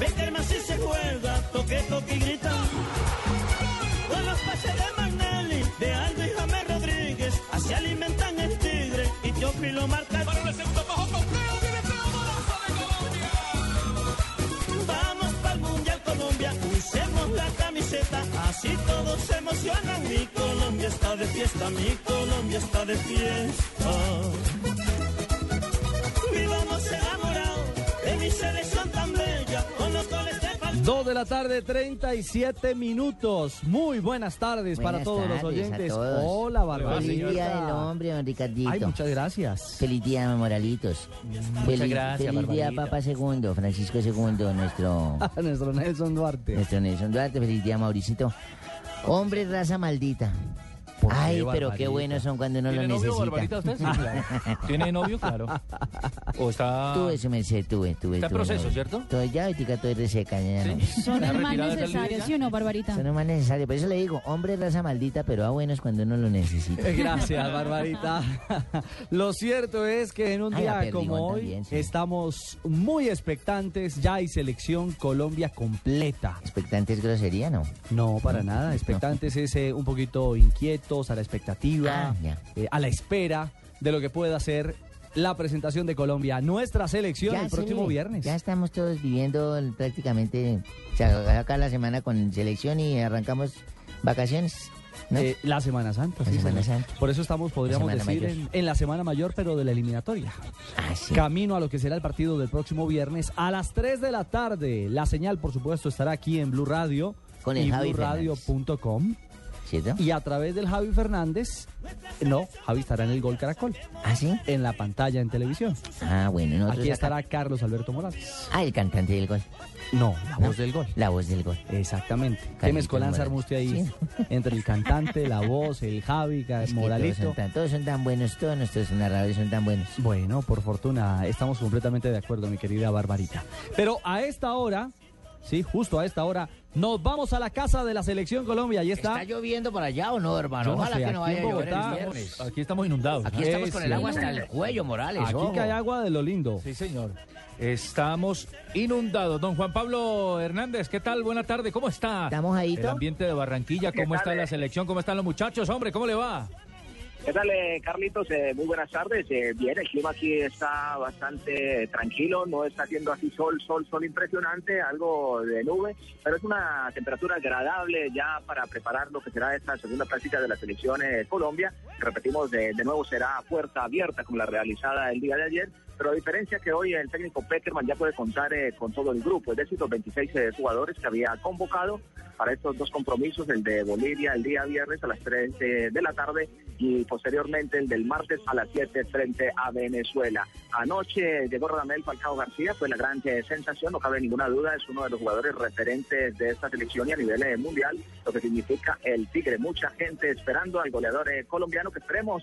Beckerman si se juega, toque, toque y grita. Con los pases de Magnelli, de Aldo y James Rodríguez, así alimentan el tigre y Teófilo marca. Vamos para el Mundial Colombia, usemos la camiseta, así todos se emocionan. Mi Colombia está de fiesta, mi Colombia está de fiesta. Vivamos enamorados de mi selección 2 de la tarde, 37 minutos. Muy buenas tardes para todos los oyentes. Hola, Barbarita. Feliz día del hombre, don Ricardito. Muchas gracias. Feliz día, Moralitos. Muchas feliz, gracias, Feliz día, Papa Segundo, Francisco segundo, nuestro... Ah, nuestro Nelson Duarte. Nuestro Nelson Duarte. Feliz día, Mauricito. Hombre, raza maldita. Ay, pero qué buenos son cuando uno lo ¿Tiene novio, necesita. Barbarita, usted? Sí, claro. ¿Tiene novio? Claro. ¿O está...? Tuve su merced, tuve, tuve. Está en proceso, novio. ¿cierto? Todo ya, ahorita estoy reseca, ya no. Son ¿Está el más retirada de necesario, Liga? ¿sí o no, Barbarita? Eso no es más necesario. Por eso le digo, hombre, raza maldita, pero a buenos cuando uno lo necesita. Eh, Gracias, Barbarita. Lo cierto es que en un Ay, día como hoy también, sí. estamos muy expectantes. Ya hay selección Colombia completa. Expectante es grosería, ¿no? No, para nada. Expectantes es eh, un poquito inquietos, a la expectativa, Ah, eh, a la espera de lo que pueda ser la presentación de Colombia, nuestra selección el se próximo viernes. Ya estamos todos viviendo el- prácticamente, o sea, acá la semana con selección y arrancamos vacaciones. ¿no? Eh, la Semana Santa. La sí, Semana. Santa. Por eso estamos, podríamos decir, en, en la Semana Mayor, pero de la eliminatoria. Ah, sí. Camino a lo que será el partido del próximo viernes a las 3 de la tarde. La señal, por supuesto, estará aquí en Blue Radio Con el y blueradio.com. ¿Cierto? Y a través del Javi Fernández, no, Javi estará en el Gol Caracol, ¿Ah, sí? en la pantalla en televisión. Ah, bueno, nosotros Aquí acá- estará Carlos Alberto Morales. Ah, el cantante del gol. No, la ¿no? voz del gol. La voz del gol. Exactamente. ¿Qué mezcolanza armó usted ahí? Sí. Entre el cantante, la voz, el Javi, Es todos, Moralito. son tan, todos son tan buenos, todos nuestros narradores son tan buenos. Bueno, por fortuna, estamos completamente de acuerdo, mi querida Barbarita. Pero a esta hora, sí, justo a esta hora, nos vamos a la casa de la Selección Colombia. Ahí está. lloviendo por allá o no, hermano? Yo no sé, aquí en Bogotá, Aquí estamos inundados. Aquí estamos con el agua hasta el cuello, Morales. Aquí ojo. cae agua de lo lindo. Sí, señor. Estamos inundados. Don Juan Pablo Hernández, ¿qué tal? Buena tarde. ¿Cómo está? ¿Estamos ahí, El ambiente de Barranquilla, ¿cómo está la selección? ¿Cómo están los muchachos? Hombre, ¿cómo le va? ¿Qué tal, eh, Carlitos? Eh, muy buenas tardes. Eh, bien, el clima aquí está bastante tranquilo, no está haciendo así sol, sol, sol impresionante, algo de nube, pero es una temperatura agradable ya para preparar lo que será esta segunda práctica de la selección eh, Colombia. Repetimos, de, de nuevo será puerta abierta como la realizada el día de ayer, pero a diferencia que hoy el técnico Peckerman ya puede contar eh, con todo el grupo, es decir, los 26 eh, jugadores que había convocado para estos dos compromisos, el de Bolivia el día viernes a las 3 eh, de la tarde y posteriormente el del martes a las 7 frente a Venezuela. Anoche llegó Radamel Falcao García, fue la gran sensación, no cabe ninguna duda, es uno de los jugadores referentes de esta selección y a nivel mundial, lo que significa el Tigre. Mucha gente esperando al goleador colombiano que esperemos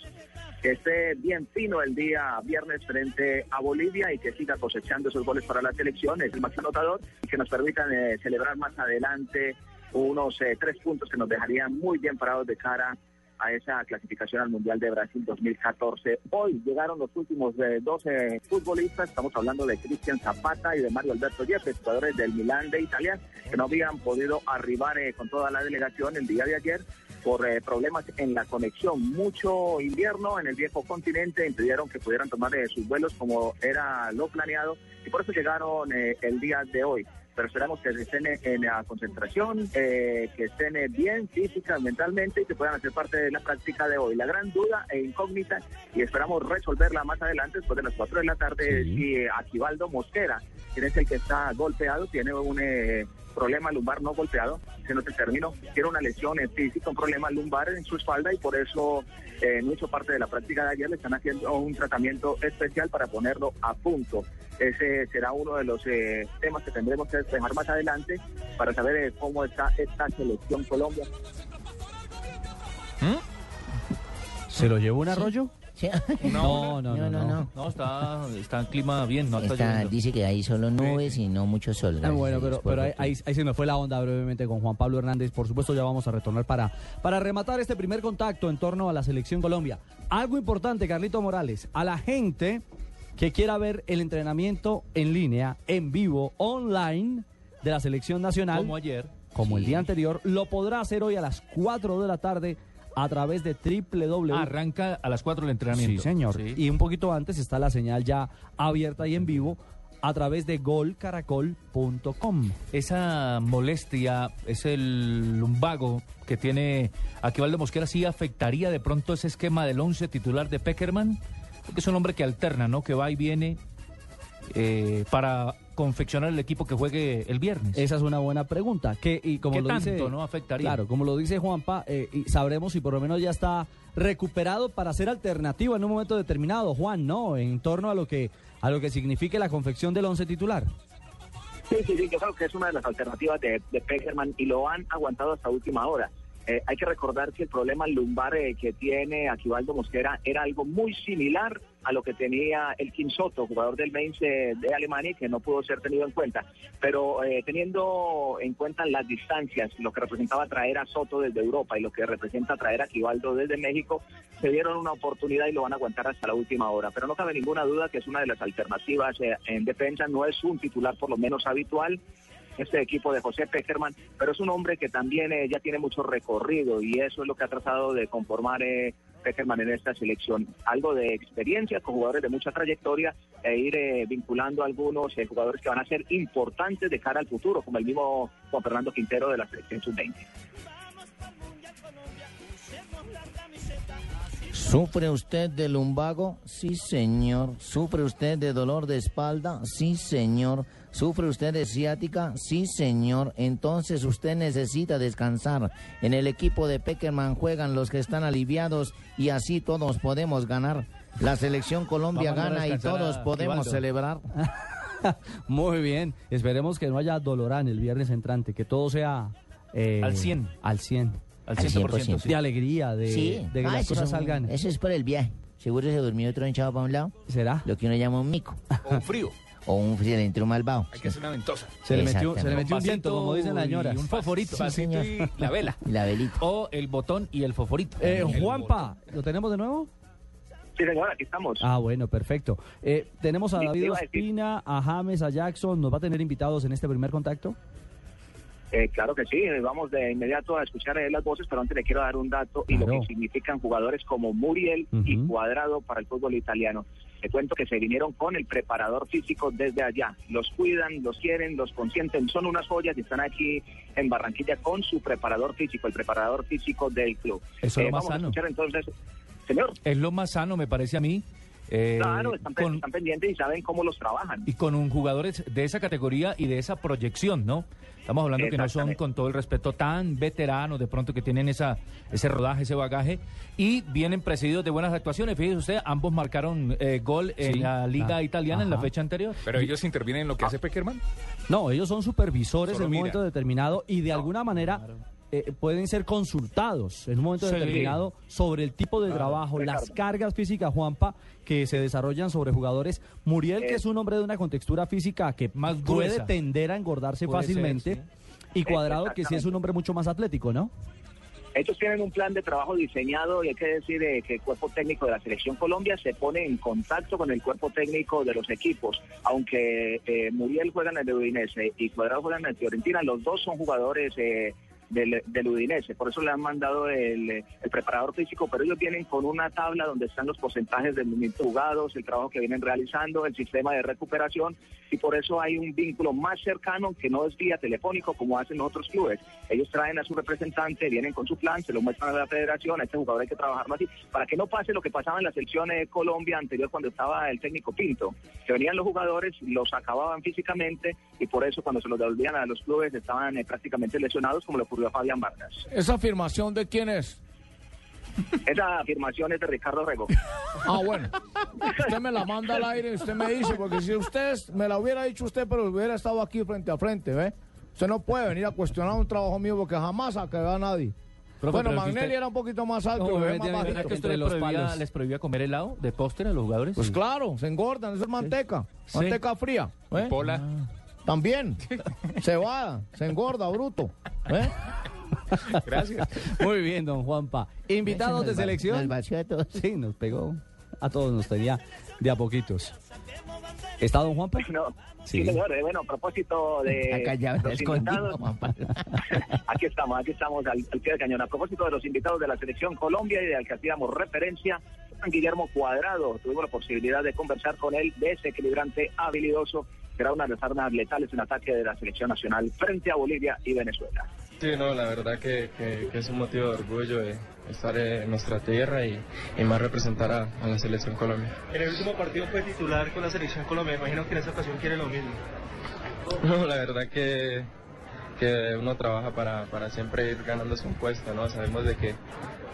que esté bien fino el día viernes frente a Bolivia y que siga cosechando esos goles para la selección, es el máximo anotador y que nos permitan eh, celebrar más adelante unos eh, tres puntos que nos dejarían muy bien parados de cara a esa clasificación al Mundial de Brasil 2014. Hoy llegaron los últimos eh, 12 futbolistas, estamos hablando de Cristian Zapata y de Mario Alberto Yepes, jugadores del Milán de Italia, que no habían podido arribar eh, con toda la delegación el día de ayer por eh, problemas en la conexión. Mucho invierno en el viejo continente impidieron que pudieran tomar eh, sus vuelos como era lo planeado y por eso llegaron eh, el día de hoy. Pero esperamos que estén en la concentración, eh, que estén bien física, mentalmente y que puedan hacer parte de la práctica de hoy. La gran duda e incógnita y esperamos resolverla más adelante después de las 4 de la tarde Sí. si Aquivaldo Mosquera, quien es el que está golpeado, tiene un eh, problema lumbar no golpeado, se no se terminó, tiene una lesión física, un problema lumbar en su espalda y por eso eh, no hizo parte de la práctica de ayer, le están haciendo un tratamiento especial para ponerlo a punto. Ese será uno de los eh, temas que tendremos que despejar más adelante para saber eh, cómo está esta selección Colombia. ¿Se lo llevó un arroyo? Sí. No, no, no, No, no, no. no. No, está, está en clima bien, no está, Está- lloviendo. dice que hay solo nubes y no mucho sol. Ah, bueno, pero, pero ahí, fortuna. ahí- ahí se me fue la onda brevemente con Juan Pablo Hernández. Por supuesto, ya vamos a retornar para, para rematar este primer contacto en torno a la selección Colombia. Algo importante, Carlito Morales, a la gente que quiera ver el entrenamiento en línea, en vivo, online de la selección nacional, Como ayer. como el día anterior, lo podrá hacer hoy a las 4 de la tarde a través de www. Arranca a las 4 el entrenamiento. Sí, señor. Sí. Y un poquito antes está la señal ya abierta y en vivo a través de golcaracol.com. Esa molestia, ese lumbago que tiene Aquivaldo Mosquera, ¿sí afectaría de pronto ese esquema del 11 titular de Peckerman? Porque es un hombre que alterna, ¿no? Que va y viene eh, para confeccionar el equipo que juegue el viernes. Esa es una buena pregunta. Que, y como ¿Qué lo tanto, dice, no, afectaría? Claro, como lo dice Juanpa, eh, y sabremos si por lo menos ya está recuperado para ser alternativo en un momento determinado, Juan, ¿no? En torno a lo que a lo que signifique la confección del once titular. Sí, sí, sí, yo creo que es una de las alternativas de, de Peckerman y lo han aguantado hasta última hora. Eh, hay que recordar que el problema lumbar eh, que tiene Aquivaldo Mosquera era algo muy similar a lo que tenía el Soto, jugador del Mainz eh, de Alemania, que no pudo ser tenido en cuenta. Pero eh, teniendo en cuenta las distancias, lo que representaba traer a Soto desde Europa y lo que representa traer a Aquivaldo desde México, se dieron una oportunidad y lo van a aguantar hasta la última hora. Pero no cabe ninguna duda que es una de las alternativas eh, en defensa, no es un titular por lo menos habitual este equipo de José Peckerman, pero es un hombre que también eh, ya tiene mucho recorrido y eso es lo que ha tratado de conformar eh, Peckerman en esta selección. Algo de experiencia con jugadores de mucha trayectoria e ir eh, vinculando a algunos eh, jugadores que van a ser importantes de cara al futuro, como el mismo Juan Fernando Quintero de la selección sub-20. ¿Sufre usted de lumbago? Sí, señor. ¿Sufre usted de dolor de espalda? Sí, señor. ¿Sufre usted de ciática? Sí, señor. Entonces usted necesita descansar. En el equipo de Peckerman juegan los que están aliviados y así todos podemos ganar. La selección Colombia Vamos gana y todos podemos celebrar. Muy bien. Esperemos que no haya dolorán el viernes entrante, que todo sea eh, Al 100. Al 100. Al Al 100%. 100%. sí. De alegría, de, Sí. de que Ah, las eso cosas salgan. Eso es por el viaje. Seguro se durmió otro hinchado para un lado. ¿Será? Lo que uno llama un mico. O frío. O un un malvado. Hay que hacer una ventosa. Se le metió, se le metió un viento, como dicen las y señoras. Un favorito. Sí, Pasito y la vela. Y la velita. O el botón y el favorito. Eh, El Juanpa, ¿lo tenemos de nuevo? Sí, señor, aquí estamos. Ah, bueno, perfecto. Eh, tenemos a Sí, David Ospina, a James, a Jackson. ¿Nos va a tener invitados en este primer contacto? Eh, claro que sí, eh, vamos de inmediato a escuchar las voces, pero antes le quiero dar un dato y lo que significan jugadores como Muriel y. Cuadrado para el fútbol italiano. Te cuento que se vinieron con el preparador físico desde allá. Los cuidan, los quieren, los consienten, son unas joyas y están aquí en Barranquilla con su preparador físico, el preparador físico del club. Eso es lo Eh, más vamos a sano. escuchar entonces, señor, Es lo más sano, me parece a mí. Eh, claro, están, pe- con- están pendientes y saben cómo los trabajan. y con un jugadores de esa categoría y de esa proyección, ¿no? Estamos hablando que no son, con todo el respeto, tan veteranos, de pronto que tienen esa, ese rodaje, ese bagaje, y vienen presididos de buenas actuaciones. Fíjese usted, ambos marcaron eh, gol en la Liga ah, Italiana en la fecha anterior. Pero ellos intervienen en lo que hace Peckerman. No, ellos son supervisores Solo en un momento determinado y de alguna manera eh, pueden ser consultados en un momento Sí. determinado sobre el tipo de trabajo, las cargas físicas, Juanpa, que se desarrollan sobre jugadores. Muriel, que Eh. es un hombre de una contextura física que Más puede gruesa. tender a engordarse Puede ser, fácilmente. sí. Y Cuadrado, que sí es un hombre mucho más atlético, ¿no? Ellos tienen un plan de trabajo diseñado y hay que decir eh, que el cuerpo técnico de la Selección Colombia se pone en contacto con el cuerpo técnico de los equipos. Aunque eh, Muriel juega en el Udinese y Cuadrado juega en el Fiorentina, los dos son jugadores eh, del, del Udinese. Por eso le han mandado el, el preparador físico, pero ellos vienen con una tabla donde están los porcentajes de minutos jugados, el trabajo que vienen realizando, el sistema de recuperación, y por eso hay un vínculo más cercano que no es vía telefónico como hacen otros clubes. Ellos traen a su representante, vienen con su plan, se lo muestran a la federación, a este jugador hay que trabajarlo así, para que no pase lo que pasaba en la selección de Colombia anterior cuando estaba el técnico Pinto, que venían los jugadores, los acababan físicamente y por eso cuando se los devolvían a los clubes estaban eh, prácticamente lesionados como ocurrió a Fabián Vargas. ¿Esa afirmación de quién es? Esa afirmación es de Ricardo Rego. Ah, bueno. Usted me la manda al aire y usted me dice, porque si usted me la hubiera dicho usted, pero hubiera estado aquí frente a frente, ¿ve? Usted no puede venir a cuestionar un trabajo mío porque jamás a que a nadie. Profe, bueno, Magnelli usted- era un poquito más alto, No, tiene- más tiene- bajito. ¿Verdad que usted entre les los prohibía, les prohibía comer helado de póster a los jugadores? Pues claro, se engordan, eso es manteca. Sí. Manteca fría. Pola. También. Cebada, se engorda, bruto. ¿ve? Gracias. Muy bien, don Juanpa. Invitados de va- selección. nos vació a todos. Sí, nos pegó. A todos nos tenía de a poquitos. ¿Está don Juanpa? No, Sí. sí, señor. Eh, Bueno, a propósito de callado, está los invitados, aquí estamos, aquí estamos al, al pie del cañón. A propósito de los invitados de la selección Colombia y al que hacíamos referencia, Guillermo Cuadrado. Tuvimos la posibilidad de conversar con él, desequilibrante, habilidoso. Será una de las armas letales en ataque de la selección nacional frente a Bolivia y Venezuela. Sí, no, la verdad que, que- que es un motivo de orgullo de estar en nuestra tierra y, y más representar a, a la selección Colombia. En el último partido fue titular con la selección Colombia. Imagino que en esa ocasión quiere lo mismo. No, la verdad que, que uno trabaja para, para siempre ir ganándose un puesto, ¿no? Sabemos de que,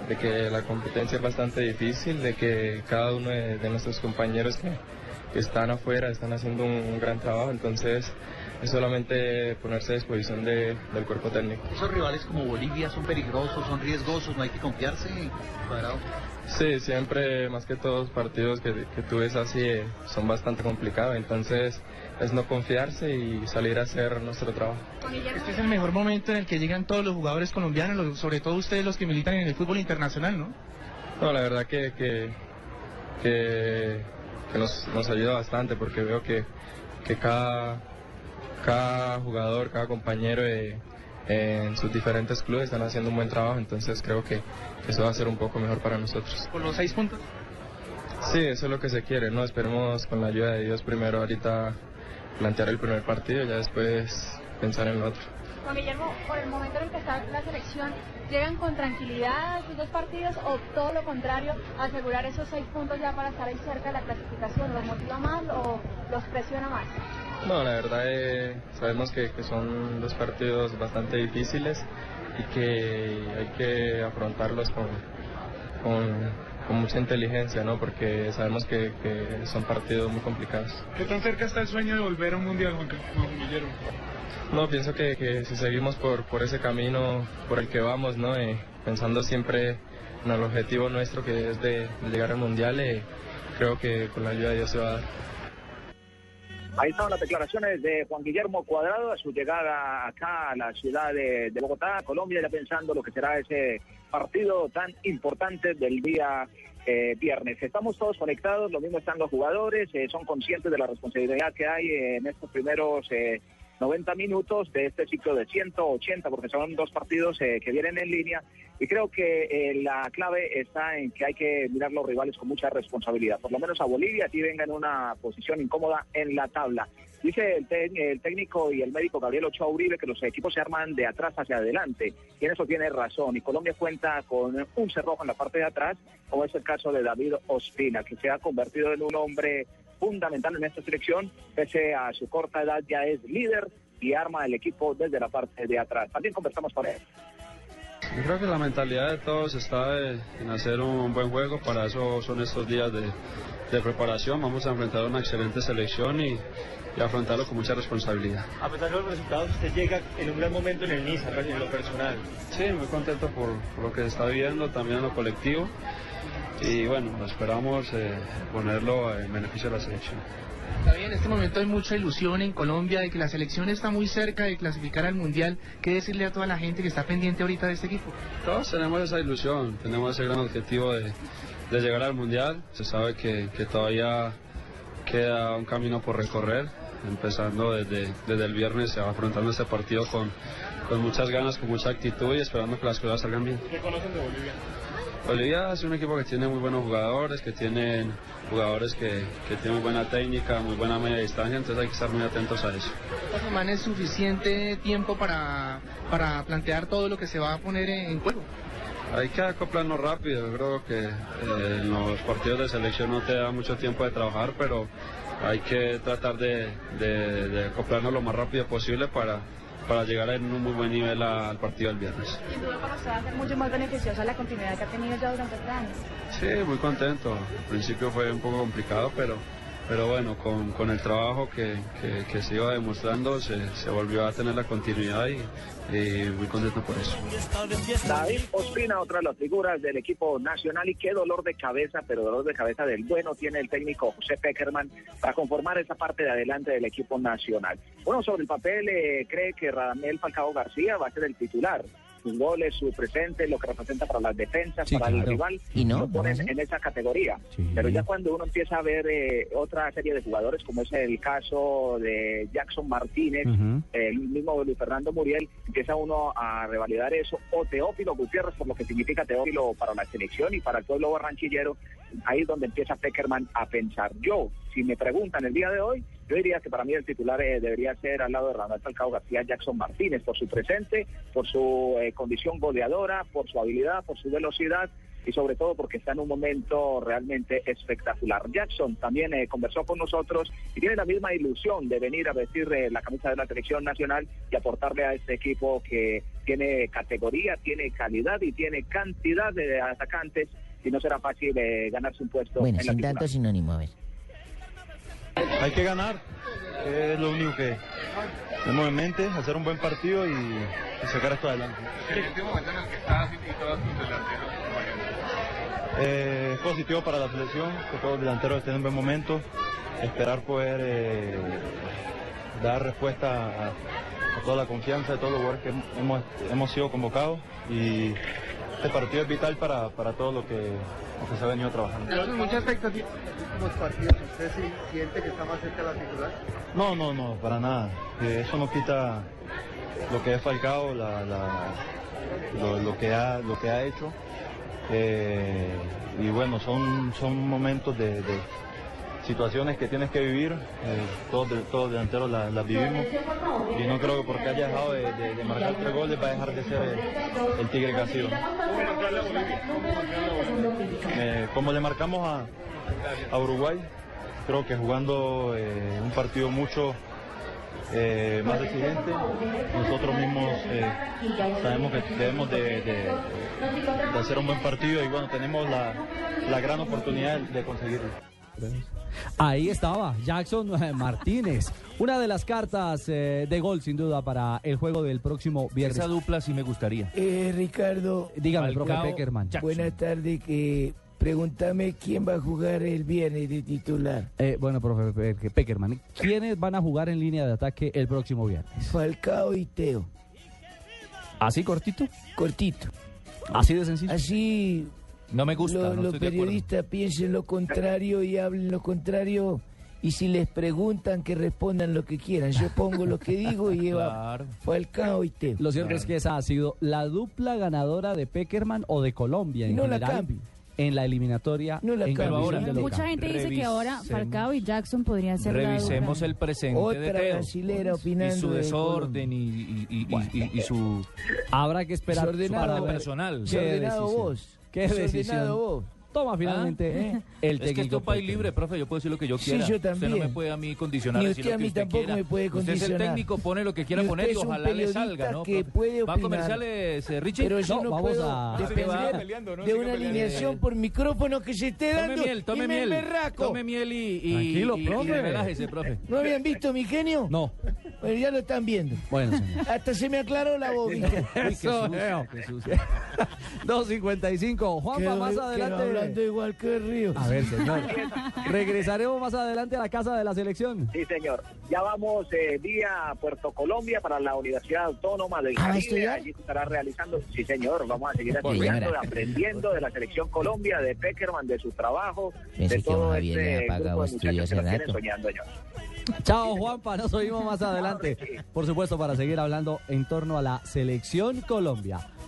de que la competencia es bastante difícil, de que cada uno de, de nuestros compañeros que, que están afuera están haciendo un, un gran trabajo, entonces es solamente ponerse a disposición de- del cuerpo técnico. Esos rivales como Bolivia son peligrosos, son riesgosos, no hay que confiarse. Cuadrado. Sí, siempre, más que todos partidos que, que tú ves así son bastante complicados, entonces es no confiarse y salir a hacer nuestro trabajo. Este es el mejor momento en el que llegan todos los jugadores colombianos, los- sobre todo ustedes los que militan en el fútbol internacional, ¿no? No, la verdad que, que, que, que nos, nos ayuda bastante porque veo que, que cada, cada jugador, cada compañero eh, en sus diferentes clubes están haciendo un buen trabajo, entonces creo que eso va a ser un poco mejor para nosotros. Con los seis puntos. Sí, eso es lo que se quiere, ¿no? Esperemos con la ayuda de Dios primero ahorita plantear el primer partido y ya después pensar en el otro. Juan Guillermo, por el momento en el que está la selección, ¿llegan con tranquilidad a sus dos partidos o todo lo contrario, asegurar esos seis puntos ya para estar ahí cerca de la clasificación? ¿Los motiva más o los presiona más? No, la verdad eh, sabemos que, que son dos partidos bastante difíciles y que hay que afrontarlos con, con, con mucha inteligencia, ¿no? Porque sabemos que, que son partidos muy complicados. ¿Qué tan cerca está el sueño de volver a un mundial, Juan, Guillermo? No, pienso que, que si seguimos por, por ese camino por el que vamos, ¿no? Eh, pensando siempre en el objetivo nuestro que es de, de llegar al Mundial, eh, creo que con la ayuda de Dios se va a dar. Ahí estaban las declaraciones de Juan Guillermo Cuadrado a su llegada acá a la ciudad de, de Bogotá, Colombia, ya pensando lo que será ese partido tan importante del día eh, viernes. Estamos todos conectados, lo mismo están los jugadores, eh, son conscientes de la responsabilidad que hay en estos primeros eh, 90 minutos de este ciclo de 180, porque son dos partidos eh, que vienen en línea. Y creo que eh, la clave está en que hay que mirar los rivales con mucha responsabilidad. Por lo menos a Bolivia, aquí venga en una posición incómoda en la tabla. Dice el, el técnico y el médico Gabriel Ochoa Uribe que los equipos se arman de atrás hacia adelante. Y en eso tiene razón. Y Colombia cuenta con un cerrojo en la parte de atrás, como es el caso de David Ospina, que se ha convertido en un hombre fundamental en esta selección, pese a su corta edad ya es líder y arma el equipo desde la parte de atrás. También conversamos con él. Yo creo que la mentalidad de todos está en hacer un buen juego, para eso son estos días de, de preparación, vamos a enfrentar una excelente selección y, y afrontarlo con mucha responsabilidad. A pesar de los resultados, usted llega en un gran momento en el Niza, en lo personal. Sí, muy contento por, por lo que se está viviendo, también en lo colectivo y bueno, esperamos eh, ponerlo en beneficio de la selección. David, en este momento hay mucha ilusión en Colombia de que la selección está muy cerca de clasificar al Mundial. ¿Qué decirle a toda la gente que está pendiente ahorita de este equipo? Todos tenemos esa ilusión, tenemos ese gran objetivo de, de llegar al Mundial. Se sabe que, que todavía queda un camino por recorrer, empezando desde, desde el viernes afrontando este partido con, con muchas ganas, con mucha actitud y esperando que las cosas salgan bien. ¿Qué conocen de Bolivia? Bolivia es un equipo que tiene muy buenos jugadores, que tienen jugadores que, que tienen muy buena técnica, muy buena media distancia, entonces hay que estar muy atentos a eso. ¿Esta es suficiente tiempo para, para plantear todo lo que se va a poner en, en juego? Hay que acoplarnos rápido, yo creo que eh, en los partidos de selección no te da mucho tiempo de trabajar, pero hay que tratar de, de- de acoplarnos lo más rápido posible para, para llegar en un muy buen nivel al partido del viernes. Sin duda para usted va a ser mucho más beneficiosa la continuidad que ha tenido ya durante este año. Sí, muy contento. Al principio fue un poco complicado, pero, pero bueno, con, con el trabajo que, que- que se iba demostrando se, se volvió a tener la continuidad y, y muy contento por eso. David Ospina, otra de las figuras del equipo nacional y qué dolor de cabeza, pero dolor de cabeza del bueno tiene el técnico José Peckerman para conformar esa parte de adelante del equipo nacional. Bueno, sobre el papel eh, cree que Radamel Falcao García va a ser el titular. Sus goles, su presente, lo que representa para las defensas, Sí, para el claro. rival, ¿Y no? lo ponen ¿No? en esa categoría. Pero ya cuando uno empieza a ver eh, otra serie de jugadores, como es el caso de Jackson Martínez, el mismo Luis Fernando Muriel, empieza uno a revalidar eso, o Teófilo Gutiérrez, por lo que significa Teófilo para la selección y para el pueblo barranquillero, ahí es donde empieza Peckerman a pensar. Yo, si me preguntan el día de hoy, yo diría que para mí el titular eh, debería ser al lado de Rafael Falcao García Jackson Martínez, por su presente, por su eh, condición goleadora, por su habilidad, por su velocidad y sobre todo porque está en un momento realmente espectacular. Jackson también eh, conversó con nosotros y tiene la misma ilusión de venir a vestir eh, la camisa de la selección nacional y aportarle a este equipo que tiene categoría, tiene calidad y tiene cantidad de atacantes y no será fácil eh, ganarse un puesto Bueno, en sin tanto sinónimo, a ver. Hay que ganar, es lo único que tenemos en mente, hacer un buen partido y, y sacar esto adelante. En este momento en el que estás y todos tus delanteros, Eh, es positivo para la selección, que todos los delanteros estén en buen momento, esperar poder eh, dar respuesta a, a toda la confiança de todos los jugadores que hemos, hemos sido convocados y este partido es vital para, para todo lo que, lo que se ha venido trabajando. Entonces, mucha expectativa. Los partidos, ¿usted sí siente que está más cerca de la titular? No, no, no, para nada. Eh, eso no quita lo que es Falcao, la, la- lo, lo que ha, lo que ha hecho. Eh, y bueno, son, son momentos de, de situaciones que tienes que vivir. eh, todos, todos delanteros las vivimos. Y no creo que porque haya dejado de, marcar tres goles va a dejar de ser el, el tigre que ha sido. Eh, como le marcamos a, a Uruguay, creo que jugando eh, un partido mucho eh, más exigente, nosotros mismos sabemos que debemos de, de- de hacer un buen partido y bueno, tenemos la, la gran oportunidad de conseguirlo. Ahí estaba Jackson eh, Martínez, una de las cartas eh, de gol sin duda para el juego del próximo viernes. Esa dupla sí me gustaría. Eh, Ricardo. Dígame, profe Peckerman. Buenas tardes. Que pregúntame quién va a jugar el viernes de titular. Eh, bueno, profe Pe- Peckerman, ¿quiénes van a jugar en línea de ataque el próximo viernes? Falcao y Teo. ¿Así cortito? Cortito. ¿Así de sencillo? Así No me gusta, lo- no los estoy de periodistas piensen lo contrario y hablen lo contrario. Y si les preguntan, que respondan lo que quieran. Yo pongo lo que digo y lleva Claro. Falcao y Teo. Lo cierto es que esa ha sido la dupla ganadora de Peckerman o de Colombia en No la general cambie. en la eliminatoria No la en ahora, de local. Mucha gente dice que ahora Falcao y Jackson podrían ser la Revisemos dupla. el presente de Otra Teo. brasilera Y opinando su de desorden y, y- y- y- y- y su, Habrá que esperar su Desordenado. parte personal. ¿Qué vos. ¿Qué decisión? vos. Toma finalmente Ah. eh, el Es que esto técnico es un país libre, profe. Yo puedo decir lo que yo Sí, quiera. yo Usted no también. me puede a mí condicionar. Ni decir usted lo a que mí usted tampoco quiera. me puede Usted es el condicionar. técnico, pone lo que quiera Y poner y usted es un ojalá le periodista salga, ¿no? que puede ¿Va a comerciales, eh, Richie? Pero yo No, no, vamos puedo a- depender Ah, peleando, ¿no? de una alineación por micrófono que se esté Tome dando miel, tome y me miel. emberraco. Tome miel y, y, Tranquilo, y- y profe. relájese, profe. ¿No habían visto mi genio? No. Bueno, ya lo están viendo. Bueno, señor. Hasta se me aclaró la bobina. Eso, sucio, Leo. qué sucio. 2.55. Juanpa, más adelante. Igual que Río. A ver, señor. Regresaremos más adelante a la casa de la selección. Sí, señor. Ya vamos eh, vía Puerto Colombia para la Universidad Autónoma del ¿Ah, Caribe. estudiar? Allí se estará realizando. Sí, señor. Vamos a seguir estudiando, aprendiendo de la selección Colombia, de Peckerman, de su trabajo, Pensé de todo este grupo de estudios muchachos que nos tienen soñando, señor. Chao, Juanpa. Nos oímos más adelante. Por supuesto, para seguir hablando en torno a la selección Colombia.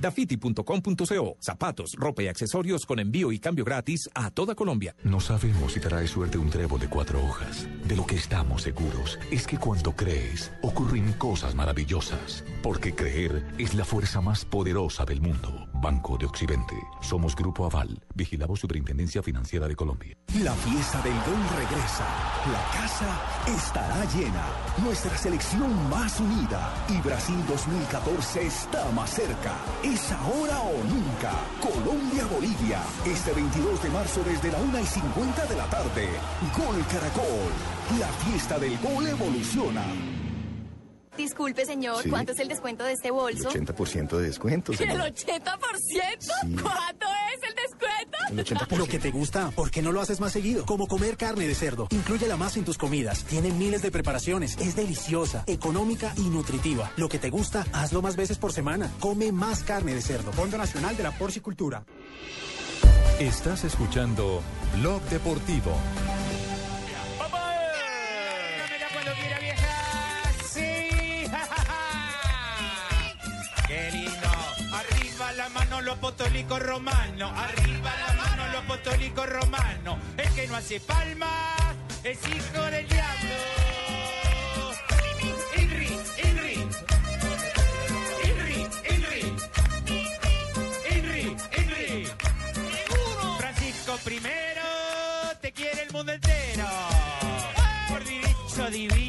Dafiti.com.co. Zapatos, ropa y accesorios con envío y cambio gratis a toda Colombia. No sabemos si trae suerte un trevo de cuatro hojas. De lo que estamos seguros es que cuando crees, ocurren cosas maravillosas. Porque creer es la fuerza más poderosa del mundo. Banco de Occidente. Somos Grupo Aval. Vigilamos Superintendencia Financiera de Colombia. La fiesta del gol regresa. La casa estará llena. Nuestra selección más unida. Y Brasil 2014 está más cerca. Es ahora o nunca. Colombia-Bolivia. Este 22 de marzo desde la 1 y 50 de la tarde. Gol Caracol. La fiesta del gol evoluciona. Disculpe, señor, Sí. ¿cuánto es el descuento de este bolso? 80% de descuento, ¿El 80%? ¿Cuánto es el descuento? El 80%. Lo que te gusta, ¿por qué no lo haces más seguido? Como comer carne de cerdo. Inclúyela más en tus comidas. Tiene miles de preparaciones. Es deliciosa, económica y nutritiva. Lo que te gusta, hazlo más veces por semana. Come más carne de cerdo. Fondo Nacional de la Porcicultura. Estás escuchando Blog Deportivo. La mano los apostólicos romanos. Arriba la mano los apostólicos romanos. El que no hace palmas es hijo del diablo. Inri, Inri. Inri, Inri. Inri, Inri. Francisco primero te quiere el mundo entero. Por divino,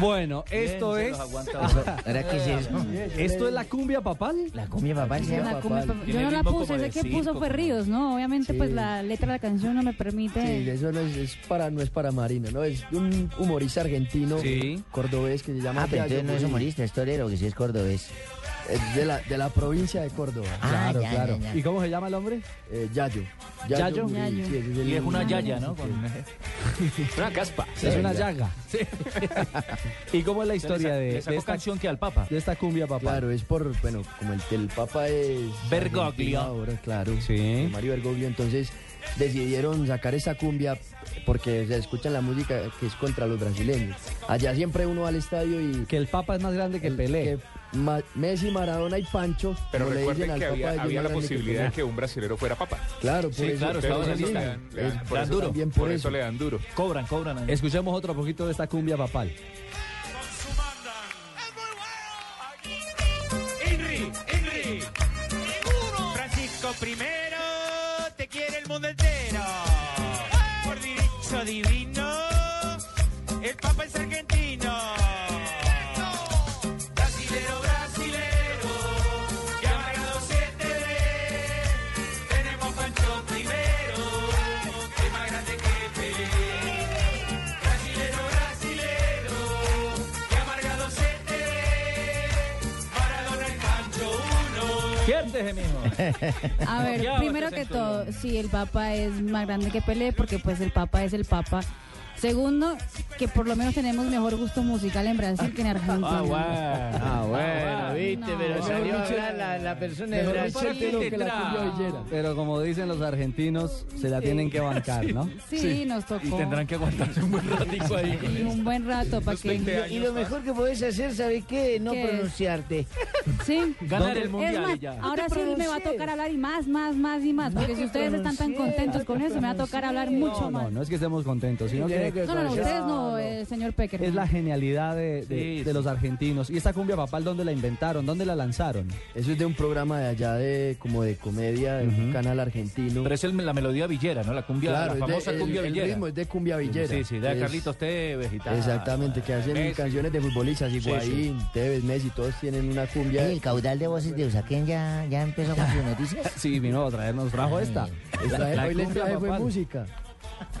Bueno, esto se es. los aguanta. ¿Ahora qué es eso? ¿Esto es la cumbia papal? La cumbia papal se llama. La cumbia pa- Yo no la puse, sé que puso fue Ríos, ¿no? Obviamente, pues la letra de la canción no me permite. Sí, eso no es, es para, no es para Marina, ¿no? Es un humorista argentino, cordobés, que se llama... Ah, pero entonces no es humorista, es torero, que sí es cordobés. Es de la, de la provincia de Córdoba. Ah, claro, ya, claro. ya, ya. ¿Y cómo se llama el hombre? Eh, Yayo. ¿Yayo? Yayo. sí, ese Y es una el- yaya, ¿no? Con- una caspa. Es una llaga. ¿Y cómo es la historia de, sacó de esta canción que al Papa? De esta cumbia papá. Claro, es por, bueno, como el, el Papa es... Bergoglio. Ahora, claro. Sí. Mario Bergoglio, entonces decidieron sacar esa cumbia porque se escucha la música que es contra los brasileños. Allá siempre uno va al estadio y... Que el Papa es más grande que Pelé. Ma- Messi, Maradona y Pancho. Pero recuerden dicen al que había, la posibilidad de que un brasilero fuera papa. Claro, por Sí, eso. claro, le dan- le dan- es- por eso también por Por eso. eso le dan duro. Cobran, cobran. ahí. Escuchemos otro poquito de esta cumbia papal. Francisco primero te quiere el mundo entero. Por derecho divino, mijo. A ver, primero que todo, sí, el Papa es más grande que Pelé, porque pues el Papa es el Papa. Segundo, que por lo menos tenemos mejor gusto musical en Brasil que en Argentina. Ah, bueno. Ah, bueno, viste, No. pero salió a hablar la, la persona de Brasil. que la. Pero como dicen los argentinos, se la tienen que bancar, ¿no? Sí, nos tocó. Y tendrán que aguantarse un buen ratico ahí. Y un buen rato para que... Y lo mejor que podés hacer, ¿sabes qué? No pronunciarte. Sí. Ganar el mundial más, ya. ahora sí me va a tocar hablar y más, más, más y más. Porque si ustedes están tan contentos con eso, me va a tocar hablar mucho No, más. no, no es que estemos contentos, sino Tiene No, no, no, con- ustedes no, eh, señor Peckerman. Es la genialidad de, de- Sí, de sí. los argentinos. ¿Y esta cumbia papal dónde la inventaron? ¿Dónde la lanzaron? Eso es de un programa de allá de como de comedia, de un canal argentino. Pero es el- la melodía villera, ¿no? La cumbia, Claro, la es de- famosa el- cumbia el villera. ritmo es de cumbia villera. Sí, sí, de Es- Carlitos Tevez y tal. Exactamente, que hacen Messi. canciones de futbolistas, Sí, Higuaín, Tevez, Messi, todos tienen una cumbia. El caudal de voces de Usaquén ya, ya empezó con sus noticias. Sí, vino a traernos, trajo esta. Esta- La- la hoy les cumbia traje fue música.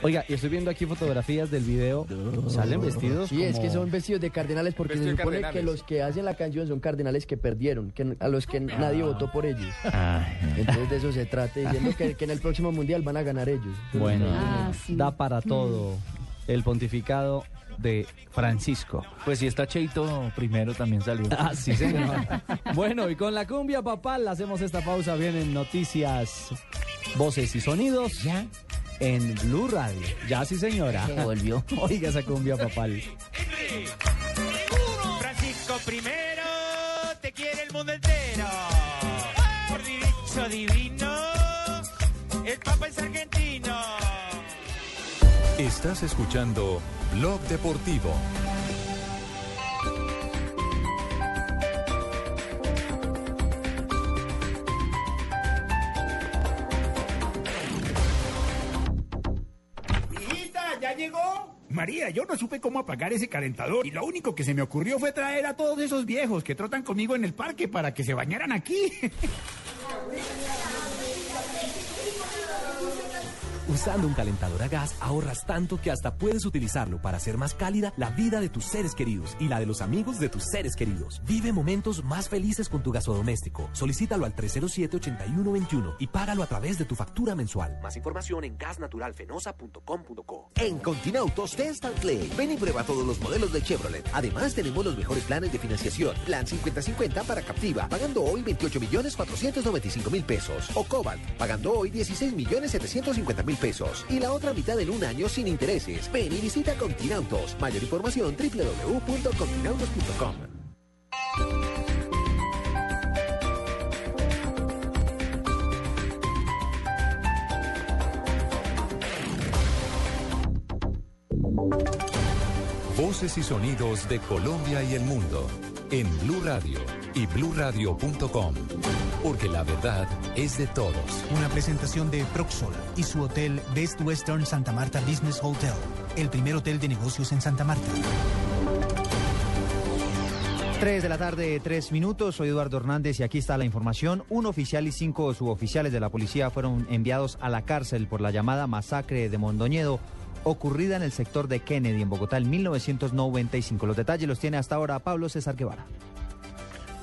Oiga, y estoy viendo aquí fotografías del video. Salen vestidos Sí, es que son vestidos de cardenales porque se supone cardenales. que los que hacen la canción son cardenales que perdieron, que a los que nadie votó por ellos. Ah. Entonces de eso se trata, diciendo que, que en el próximo mundial van a ganar ellos. Bueno, Ah, da para todo el pontificado de Francisco. Pues si está Cheito primero también salió. Ah, sí, señor. bueno, y con la cumbia papal hacemos esta pausa. Vienen noticias, voces y sonidos. ¿Ya? En Blue Radio. Ya, sí, señora. Se volvió. Oiga esa cumbia papal. Francisco primero, te quiere el mundo entero. Por derecho divino, el Papa es argentino. Estás escuchando Blog Deportivo. ¿Ya llegó? María, yo no supe cómo apagar ese calentador y lo único que se me ocurrió fue traer a todos esos viejos que trotan conmigo en el parque para que se bañaran aquí. Usando un calentador a gas ahorras tanto que hasta puedes utilizarlo para hacer más cálida la vida de tus seres queridos y la de los amigos de tus seres queridos. Vive momentos más felices con tu gasodoméstico. Solicítalo al 307-8121 y págalo a través de tu factura mensual. Más información en gasnaturalfenosa.com.co. En Continautos Test and Play. Ven y prueba todos los modelos de Chevrolet. Además, tenemos los mejores planes de financiación. Plan 50-50 para Captiva, pagando hoy 28 millones 495 mil pesos. O Cobalt, pagando hoy 16 millones 750 mil Y la otra mitad en un año sin intereses. Ven y visita Continautos. Mayor información www.continautos.com. Voces y sonidos de Colombia y el mundo en Blue Radio y bluradio.com. Porque la verdad es de todos. Una presentación de Proxol y su hotel Best Western Santa Marta Business Hotel, el primer hotel de negocios en Santa Marta. 3 de la tarde, 3 minutos. Soy Eduardo Hernández y aquí está la información. Un oficial y cinco suboficiales de la policía fueron enviados a la cárcel por la llamada masacre de Mondoñedo ocurrida en el sector de Kennedy en Bogotá en 1995. Los detalles los tiene hasta ahora Pablo César Guevara.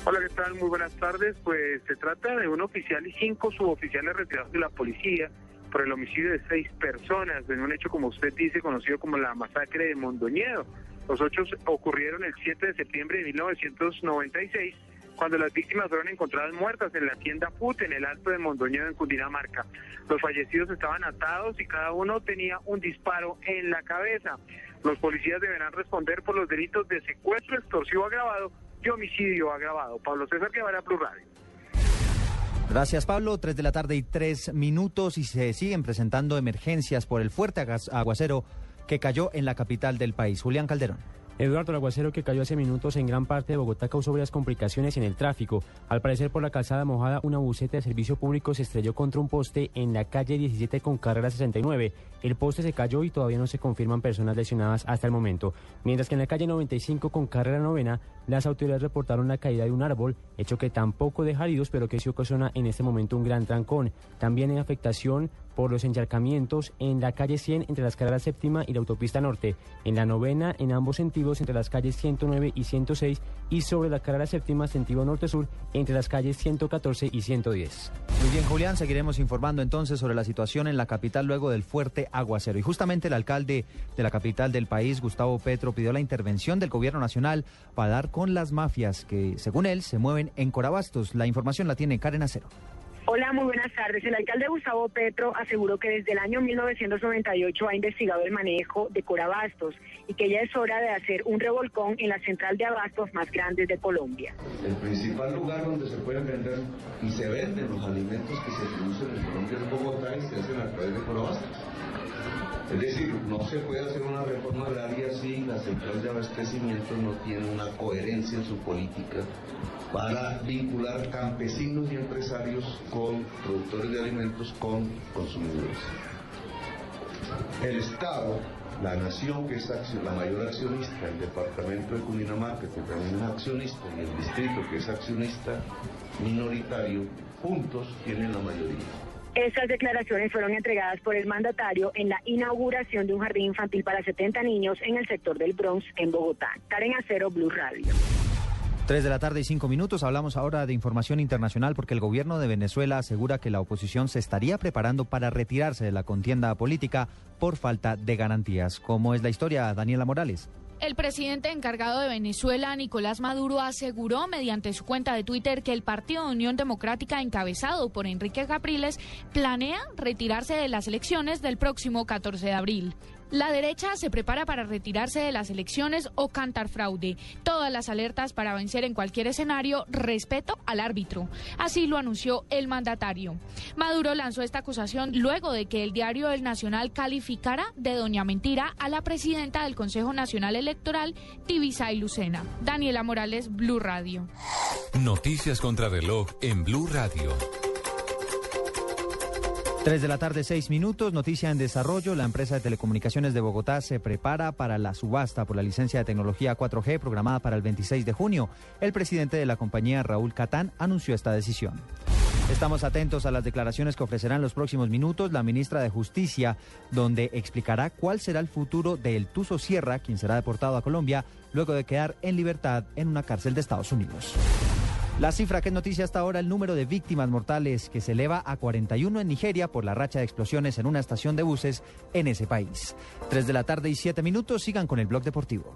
Hola, ¿qué tal? Muy buenas tardes. Pues se trata de un oficial y cinco suboficiales retirados de la policía por el homicidio de seis personas en un hecho, como usted dice, conocido como la masacre de Mondoñedo. Los hechos ocurrieron el 7 de septiembre de 1996, cuando las víctimas fueron encontradas muertas en la tienda FUT en el Alto de Mondoñedo, en Cundinamarca. Los fallecidos estaban atados y cada uno tenía un disparo en la cabeza. Los policías deberán responder por los delitos de secuestro extorsivo agravado y homicidio agravado. Pablo César Guevara, Plus Radio. Gracias Pablo, 3 de la tarde y 3 minutos y se siguen presentando emergencias por el fuerte aguacero que cayó en la capital del país. Julián Calderón. Eduardo, el aguacero que cayó hace minutos en gran parte de Bogotá causó varias complicaciones en el tráfico. Al parecer, por la calzada mojada, una buseta de servicio público se estrelló contra un poste en la calle 17 con carrera 69. El poste se cayó y todavía no se confirman personas lesionadas hasta el momento. Mientras que en la calle 95 con carrera novena, las autoridades reportaron la caída de un árbol, hecho que tampoco deja heridos, pero que sí ocasiona en este momento un gran trancón. También hay afectación por los encharcamientos en la calle 100 entre las carreras séptima y la autopista norte, en la novena en ambos sentidos entre las calles 109 y 106 y sobre la carrera séptima sentido norte-sur entre las calles 114 y 110. Muy bien, Julián, seguiremos informando entonces sobre la situación en la capital luego del fuerte aguacero. Y justamente el alcalde de la capital del país, Gustavo Petro, pidió la intervención del gobierno nacional para dar con las mafias que, según él, se mueven en Corabastos. La información la tiene Karen Acero. Hola, muy buenas tardes. El alcalde Gustavo Petro aseguró que desde el año 1998 ha investigado el manejo de Corabastos y que ya es hora de hacer un revolcón en la central de abastos más grande de Colombia. El principal lugar donde se pueden vender y se venden los alimentos que se producen en Colombia es Bogotá y se hacen a través de Corabastos. Es decir, no se puede hacer una reforma agraria si la central de abastecimiento no tiene una coherencia en su política para vincular campesinos y empresarios con productores de alimentos con consumidores. El Estado, la nación que es la mayor accionista, el departamento de Cundinamarca que también es accionista y el distrito que es accionista minoritario, juntos tienen la mayoría. Estas declaraciones fueron entregadas por el mandatario en la inauguración de un jardín infantil para 70 niños en el sector del Bronx, en Bogotá. Karen Acero, Blue Radio. 3 de la tarde y 5 minutos. Hablamos ahora de información internacional porque el gobierno de Venezuela asegura que la oposición se estaría preparando para retirarse de la contienda política por falta de garantías. ¿Cómo es la historia, Daniela Morales? El presidente encargado de Venezuela, Nicolás Maduro, aseguró mediante su cuenta de Twitter que el Partido Unión Democrática, encabezado por Enrique Capriles, planea retirarse de las elecciones del próximo 14 de abril. La derecha se prepara para retirarse de las elecciones o cantar fraude. Todas las alertas para vencer en cualquier escenario, respeto al árbitro. Así lo anunció el mandatario. Maduro lanzó esta acusación luego de que el diario El Nacional calificara de doña mentira a la presidenta del Consejo Nacional Electoral, Tibisay Lucena. Daniela Morales, Blue Radio. Noticias contra reloj en Blue Radio. 3 de la tarde, 6 minutos. Noticia en desarrollo. La empresa de telecomunicaciones de Bogotá se prepara para la subasta por la licencia de tecnología 4G programada para el 26 de junio. El presidente de la compañía, Raúl Catán, anunció esta decisión. Estamos atentos a las declaraciones que ofrecerá en los próximos minutos la ministra de Justicia, donde explicará cuál será el futuro de El Tuso Sierra, quien será deportado a Colombia luego de quedar en libertad en una cárcel de Estados Unidos. La cifra que es noticia hasta ahora, el número de víctimas mortales que se eleva a 41 en Nigeria por la racha de explosiones en una estación de buses en ese país. 3 de la tarde y 7 minutos, sigan con el blog deportivo.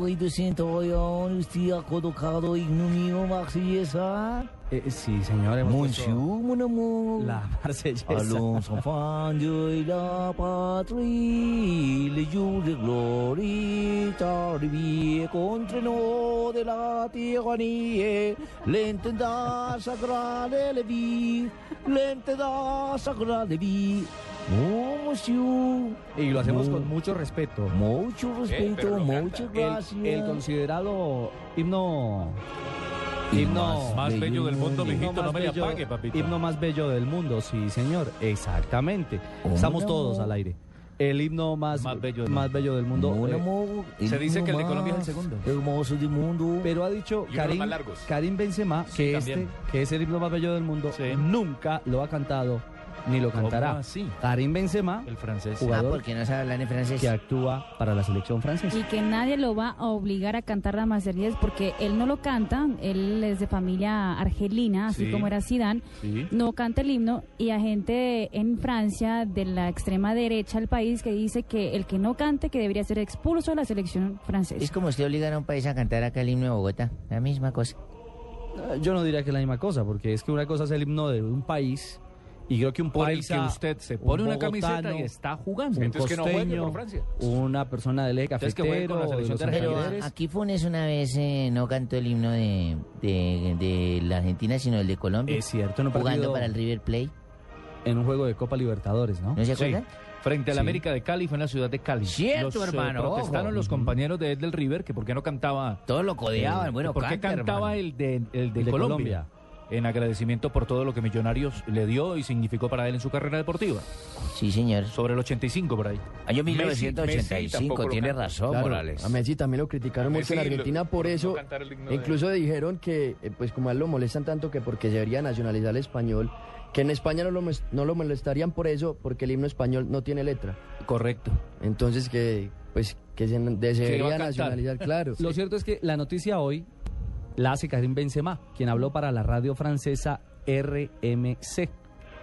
Caballito centurión, usted ha colocado himno mío, Marsellesa. Eh, sí, señor. Monsieur, mon amour. La marsellesa. Allons enfants de la patrie, le jour de gloria contre nous de la tyrannie. L'intendant sagrada de vie, sagrada de vie. Oh, monsieur. Y lo hacemos Oh. con mucho respeto. Mucho respeto, muchas El- gracias. El, considerado himno. Himno más bello del mundo, himno mijito, no más me le bello- apague, papito. Himno más bello del mundo, sí, señor. Exactamente. Estamos Mon todos al aire. El himno más, Más bello del más bello del mundo. Mon eh, Se dice que el de Colombia es el segundo. Hermoso del mundo. pero ha dicho Karim. Karim Benzema que también. este, que es el himno más bello del mundo, Sí. nunca lo ha cantado ni lo ¿Cómo cantará. así? Karim Benzema, El francés. Ah, jugador porque no sabe hablar en francés. que actúa para la selección francesa. Y que nadie lo va a obligar a cantar la Marsellesa porque él no lo canta, él es de familia argelina, así Sí. como era Zidane, Sí. no canta el himno y hay gente en Francia de la extrema derecha del país que dice que el que no cante que debería ser expulso de la selección francesa. Es como usted obligar a un país a cantar acá el himno de Bogotá. La misma cosa. Eh, Yo no diría que es la misma cosa, porque es que una cosa es el himno de un país y creo que un Por el paisa, que usted se un pone una camiseta y está jugando. un Entonces que no costeño, por Francia. una persona del eje Entonces que juegue cafetero, con la de a- aquí Funes una vez eh, no cantó el himno de, de, de la Argentina, sino el de Colombia. Es cierto, un Jugando para el River Plate. en un juego de Copa Libertadores, ¿no? Sí, Frente al Sí. América de Cali, fue en la ciudad de Cali. Cierto, Los, eh, hermano, protestaron ojo. los compañeros de Ed del River que por qué no cantaba. Todos lo codeaban, eh, bueno, ¿Por qué canta, cantaba hermano. el de, el de El de Colombia? En agradecimiento por todo lo que Millonarios le dio y significó para él en su carrera deportiva. Sí, señor. Sobre el 85 por ahí. Año Messi- 1985, Messi tampoco lo tiene razón, Claro, Morales. A Messi también lo criticaron mucho en Messi lo- Argentina por no eso. de- Incluso dijeron que, eh, pues como a él lo molestan tanto que porque se debería nacionalizar el español, que en España no lo, no lo molestarían por eso, porque el himno español no tiene letra. Correcto. Entonces que, pues, que se debería nacionalizar, claro. Lo cierto es que la noticia hoy la hace Karim Benzema, quien habló para la radio francesa RMC.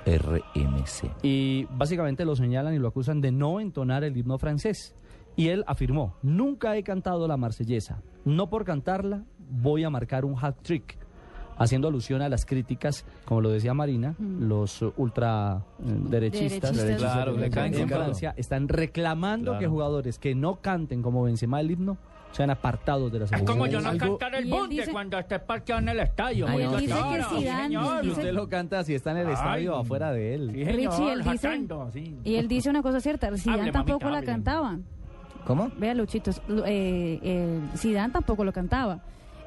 RMC. Y básicamente lo señalan y lo acusan de no entonar el himno francés. Y él afirmó, nunca he cantado la marsellesa. No por cantarla voy a marcar un hat trick. Haciendo alusión a las críticas, como lo decía Marina, los uh, ultra eh, derechistas, Derechistas. Claro, en. Francia están reclamando Claro. que jugadores que no canten como Benzema el himno sean apartados de la Es como yo no Algo- cantar el bunte dice- cuando esté parqueado en el estadio. Ay, muy dice que claro, sí, Zidane- señor. Usted lo canta si está en el Ay. estadio o afuera de él. Sí, señor, Richie, él dice- jactando, sí. Y él dice una cosa cierta, Zidane Hable, tampoco mamita, la hable. cantaba. ¿Cómo? Vea, Luchitos, eh, eh, Zidane tampoco lo cantaba.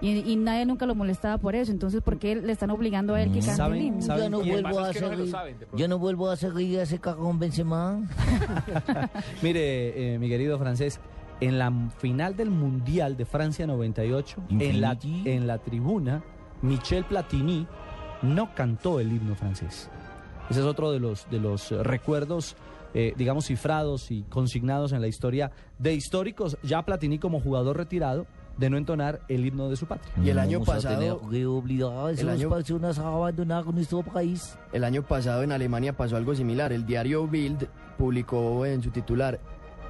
Y, y nadie nunca lo molestaba por eso. Entonces, ¿por qué le están obligando a él que cante ¿Saben- el himno? saben Yo no vuelvo a no saben, pronto. Yo no vuelvo a seguir ese cagón Benzema. Mire, eh, mi querido francés, en la final del Mundial de Francia 98, en la, en la tribuna, Michel Platini no cantó el himno francés. Ese es otro de los, de los eh, recuerdos, eh, digamos, cifrados y consignados en la historia de históricos, ya Platini como jugador retirado, de no entonar el himno de su patria. Y el año vamos pasado- que obligar el año- abandonar nuestro país. El año pasado en Alemania pasó algo similar. El diario Bild publicó en su titular,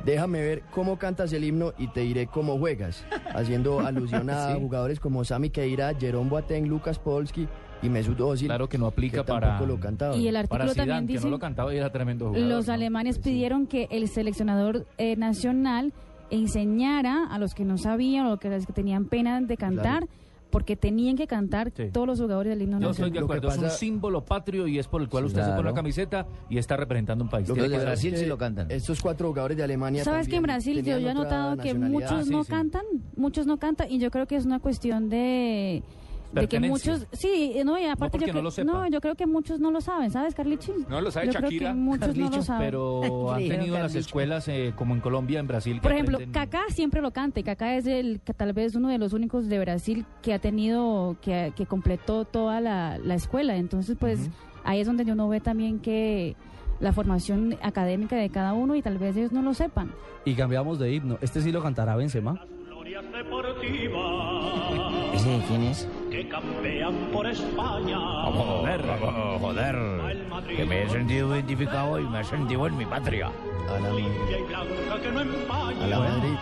déjame ver cómo cantas el himno y te diré cómo juegas, haciendo alusión a Sí. jugadores como Sami Keira, Jerome Boateng, Lucas Polski y Mesut Özil. Claro que no aplica que para, lo. Y el para artículo Zidane, también que dice... no lo cantaba y era tremendo jugador. Los ¿no? alemanes pidieron que el seleccionador eh, nacional enseñara a los que no sabían o que, los que tenían pena de cantar, porque tenían que cantar Sí. todos los jugadores del himno Yo estoy nacional. de acuerdo, es un pasa- símbolo patrio y es por el cual usted se Claro. pone la camiseta y está representando un país. Lo que pasa es Brasil sí lo cantan. Estos cuatro jugadores de Alemania ¿Sabes que en Brasil yo ya he notado que muchos Ah, sí, no sí. cantan? Muchos no cantan y yo creo que es una cuestión de... De que muchos, sí, no, y aparte porque yo, no creo- lo sepan. no, yo creo que muchos no lo saben, ¿sabes, Carlichi? No lo sabe Yo creo que muchos no lo Carlicho, saben. Pero han tenido las Carlicho. escuelas eh, como en Colombia, en Brasil. que Por ejemplo, aprenden- Kaká siempre lo canta. y Kaká es el que tal vez uno de los únicos de Brasil que ha tenido, que, que completó toda la, la escuela. Entonces, pues ahí es donde uno ve también que la formación académica de cada uno y tal vez ellos no lo sepan. Y cambiamos de himno. Este sí lo cantará Benzema. ¿Ese de quién es? Que campean por España. Joder, joder. Que me he sentido identificado y me he sentido en mi patria. A la, a la Madrid.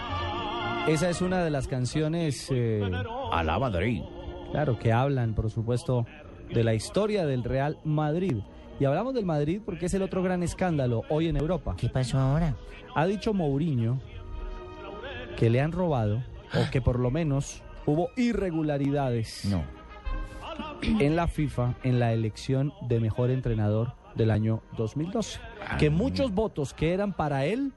Esa es una de las canciones, eh, A la Madrid. claro, que hablan, por supuesto, de la historia del Real Madrid. Y hablamos del Madrid porque es el otro gran escándalo hoy en Europa. ¿Qué pasó ahora? Ha dicho Mourinho que le han robado, o que por lo menos hubo irregularidades No. en la FIFA en la elección de mejor entrenador del año 2012. Que muchos votos que eran para él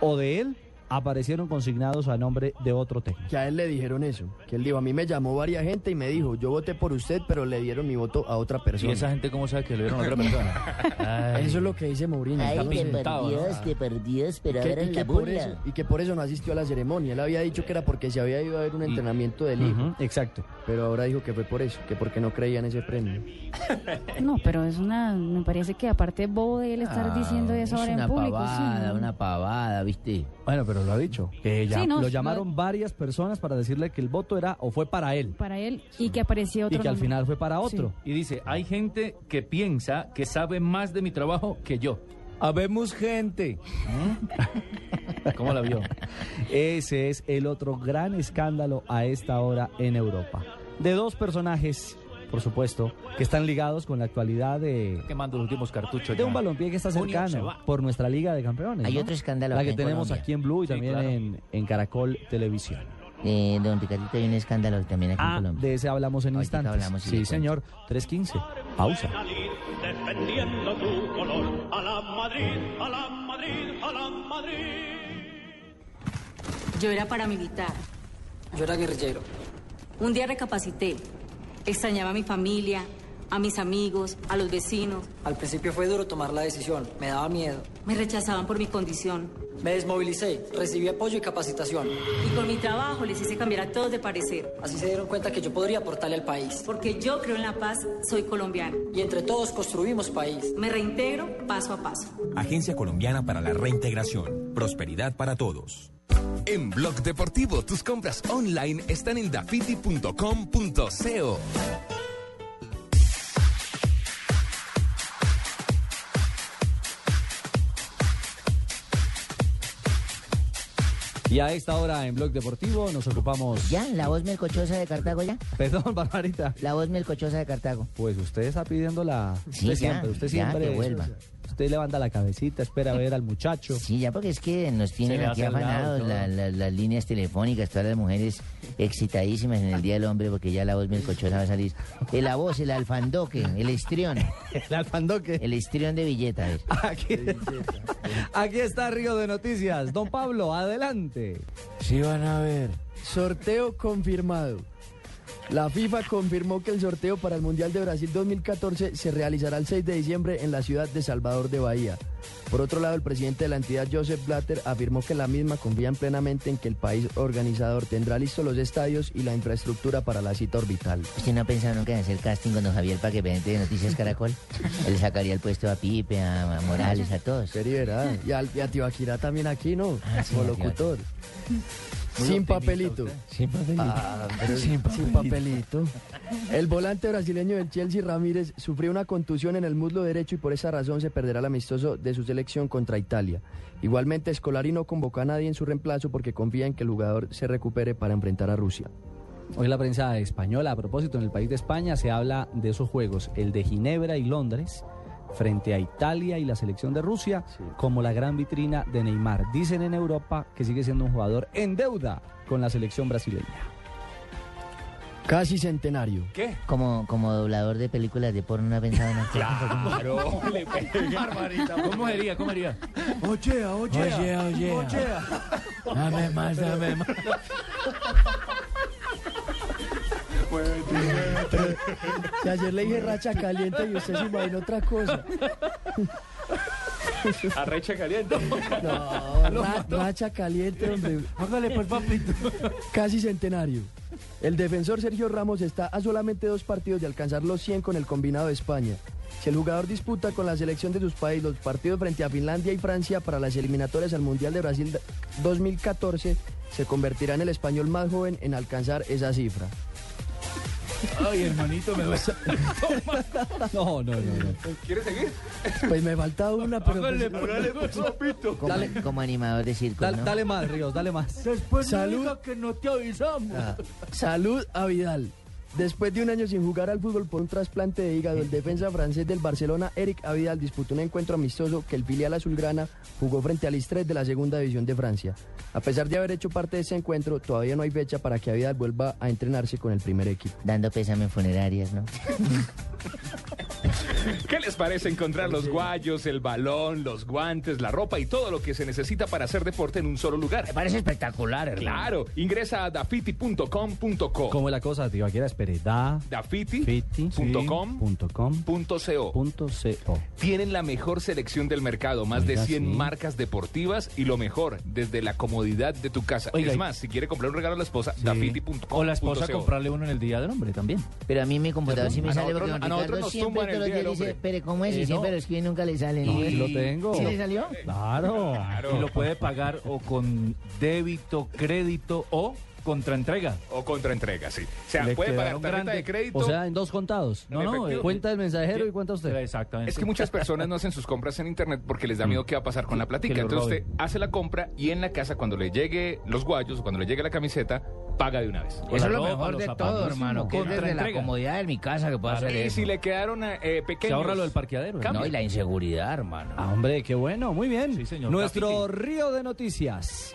o de él aparecieron consignados a nombre de otro técnico. Que a él le dijeron eso. Que él dijo, a mí me llamó varias gente y me dijo, yo voté por usted, pero le dieron mi voto a otra ¿Y persona. esa gente cómo sabe que lo dieron a otra persona? Ay. Eso es lo que dice Mourinho. Ay, ¿no? perdidas, te perdidas, pero que- ahora y, en que la por burla. eso, y que por eso no asistió a la ceremonia. Él había dicho que era porque se había ido a ver un entrenamiento del hijo, exacto. pero ahora dijo que fue por eso, que porque no creía en ese premio. No, pero es una, me parece que aparte bobo de él estar Ah, diciendo eso es ahora una en público. sí, pavada, una pavada, ¿viste? Bueno, pero lo ha dicho. Que ya Sí, no, lo llamaron varias personas para decirle que el voto era o fue para él Para él y que apareció otro y que al final fue para otro. Y dice, hay gente que piensa que sabe más de mi trabajo que yo. Habemos gente. ¿Cómo la vio? Ese es el otro gran escándalo a esta hora en Europa. De dos personajes, por supuesto, que están ligados con la actualidad de, Quemando los últimos cartuchos. de ya. un balompié que está cercano por nuestra Liga de Campeones. Hay ¿no? otro escándalo La que en tenemos Colombia. aquí en Blue y Sí, también claro. en, en Caracol Televisión. Eh, don Ricardito, hay un escándalo también aquí en Ah, Colombia. de ese hablamos en Ahorita instantes. hablamos sí, señor. 3.15. Pausa. defendiendo tu color. A la Madrid, a la Madrid, a la Madrid. Yo era paramilitar. Yo era guerrillero. Un día recapacité. Extrañaba a mi familia, a mis amigos, a los vecinos. Al principio fue duro tomar la decisión, me daba miedo. Me rechazaban por mi condición. Me desmovilicé, recibí apoyo y capacitación. Y con mi trabajo les hice cambiar a todos de parecer. Así se dieron cuenta que yo podría aportarle al país. Porque yo creo en la paz, soy colombiano. Y entre todos construimos país. Me reintegro paso a paso. Agencia Colombiana para la Reintegración. Prosperidad para todos. En Blog Deportivo, tus compras online están en dafiti.com.co. Y a esta hora en Blog Deportivo nos ocupamos. ¿Ya? ¿La voz melcochosa de Cartago ya? Perdón, Barbarita. La voz melcochosa de Cartago. Pues usted está pidiendo la. Sí, usted ya, siempre, usted ya, siempre. que vuelva. Usted levanta la cabecita, espera a ver al muchacho. Sí, ya porque es que nos tienen aquí el lado afanados todo. la- la- las líneas telefónicas, todas las mujeres excitadísimas en el Día del Hombre porque ya la voz melcochosa va a salir. Eh, la voz, el alfandoque, el histrión. el alfandoque. El histrión de billeta. a ver. Aquí, aquí está Río de Noticias. Don Pablo, adelante. Sí van a ver. Sorteo confirmado. La FIFA confirmó que el sorteo para el Mundial de Brasil 2014 se realizará el 6 de diciembre en la ciudad de Salvador de Bahía. Por otro lado, el presidente de la entidad, Joseph Blatter, afirmó que la misma confían plenamente en que el país organizador tendrá listos los estadios y la infraestructura para la cita orbital. ¿Usted no ha pensado nunca en hacer casting con don Javier para que presente de Noticias Caracol? Él sacaría el puesto a Pipe, a, a Morales, a todos. Sería, ¿verdad? Y, al, y a Tibaquirá también aquí, ¿no? Ah, sí, Como a locutor. Sin papelito. usted. Sin papelito. Ah, pero Sin sin, papelito. papelito. El volante brasileño del Chelsea, Ramírez, sufrió una contusión en el muslo derecho y por esa razón se perderá el amistoso de su selección contra Italia. Igualmente, Scolari no convocó a nadie en su reemplazo porque confía en que el jugador se recupere para enfrentar a Rusia. Hoy la prensa española, a propósito, en el país de España se habla de esos juegos, el de Ginebra y Londres, frente a Italia y la selección de Rusia, como la gran vitrina de Neymar. Dicen en Europa que sigue siendo un jugador en deuda con la selección brasileña. Casi centenario. ¿Qué? Como, como doblador de películas de porno, ¿no ha pensado en hacer Claro, le. ¿Cómo sería? ¿Cómo sería? Oye, Oye, oye. Dame más, dame más. Si ayer le dije racha caliente y usted se imaginó otra cosa. Arrecha caliente. No, Lo ra- mató. racha caliente, hombre. Hágale, pues, papito. Casi centenario. El defensor Sergio Ramos está a solamente dos partidos de alcanzar los 100 con el combinado de España. Si el jugador disputa con la selección de sus países los partidos frente a Finlandia y Francia para las eliminatorias al Mundial de Brasil 2014, se convertirá en el español más joven en alcanzar esa cifra. Ay, hermanito, me vas a... No, no, no. no. ¿Quieres seguir? Pues me falta una, pero... Hágale, pues- hágale, pues, papito. Como, como animador de circo, Dale, pues, ¿no? dale más, Ríos, dale más. Después Salud. que no te avisamos. Ah, Salud a Vidal. Después de un año sin jugar al fútbol por un trasplante de hígado, el defensa francés del Barcelona, Eric Avidal, disputó un encuentro amistoso que el filial azulgrana jugó frente al Istres de la segunda división de Francia. A pesar de haber hecho parte de ese encuentro, todavía no hay fecha para que Avidal vuelva a entrenarse con el primer equipo. Dando pésame en funerarias, ¿no? ¿Qué les parece encontrar los guayos, el balón, los guantes, la ropa y todo lo que se necesita para hacer deporte en un solo lugar? Me parece espectacular, hermano. Claro, ingresa a dafiti.com.co. ¿Cómo es la cosa, tío? Aquí era, espere, da... Dafiti.com.co. Tienen la mejor selección del mercado, más de Oiga, 100 sí. marcas deportivas y lo mejor, desde la comodidad de tu casa. Oiga, es más, si quiere comprar un regalo a la esposa, dafiti.com.co. O la esposa comprarle uno en el Día del Hombre también. Pero a mí mi computador sí me A sale nosotros- porque don a nosotros Ricardo nos siempre tumban el Día del dice, pero ¿cómo es? Y Eh, siempre no. lo escribe y nunca le sale. No, aquí lo tengo. ¿Sí le salió? Claro. Y lo puede pagar o con débito, crédito o contraentrega. O contraentrega, sí. O sea, Le puede pagar tarjeta grandes. de crédito. O sea, en dos contados. No, no, efectivo. eh, Cuenta del mensajero y cuenta usted. Exactamente. Es que muchas personas no hacen sus compras en internet porque les da miedo qué va a pasar con la platica. Entonces usted hace la compra y en la casa cuando le llegue los guayos o cuando le llegue la camiseta, paga de una vez. Eso es lo ropa, mejor de zapatos. todo, hermano. Que es desde la comodidad de mi casa que puedo hacer Y eso. si le quedaron eh, pequeños... Se ahorra lo del parqueadero. ¿eh? No, y la inseguridad, hermano. Ah, hombre, qué bueno, muy bien. Sí, señor. Nuestro río de noticias.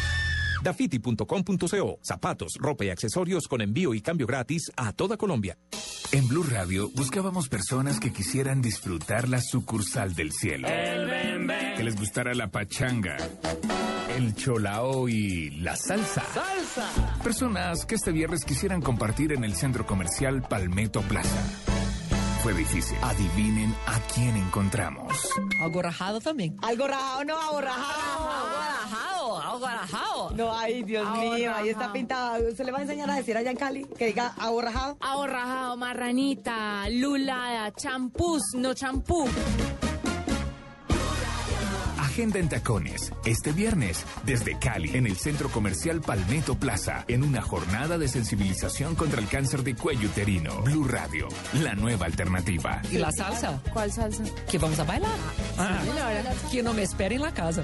Dafiti.com.co. Zapatos, ropa y accesorios con envío y cambio gratis a toda Colombia. En Blue Radio buscábamos personas que quisieran disfrutar la sucursal del cielo. Que les gustara la pachanga, el cholao y la salsa. ¡Salsa! Personas que este viernes quisieran compartir en el centro comercial Palmetto Plaza. Fue difícil. Adivinen a quién encontramos. Algo rajado también. Algo rajado, no, algo rajado. Algo rajado, algo rajado. No, ay, Dios mío, ahí está pintado. ¿Usted le va a enseñar a decir allá en Cali que diga algo rajado? Ahorrajado, marranita, lulada, champús, no champú. Agenda en tacones. Este viernes, desde Cali, en el centro comercial Palmetto Plaza, en una jornada de sensibilización contra el cáncer de cuello uterino. Blue Radio, la nueva alternativa. ¿Y la salsa? ¿Cuál salsa? Que vamos a bailar. Ah. Que no me espere en la casa.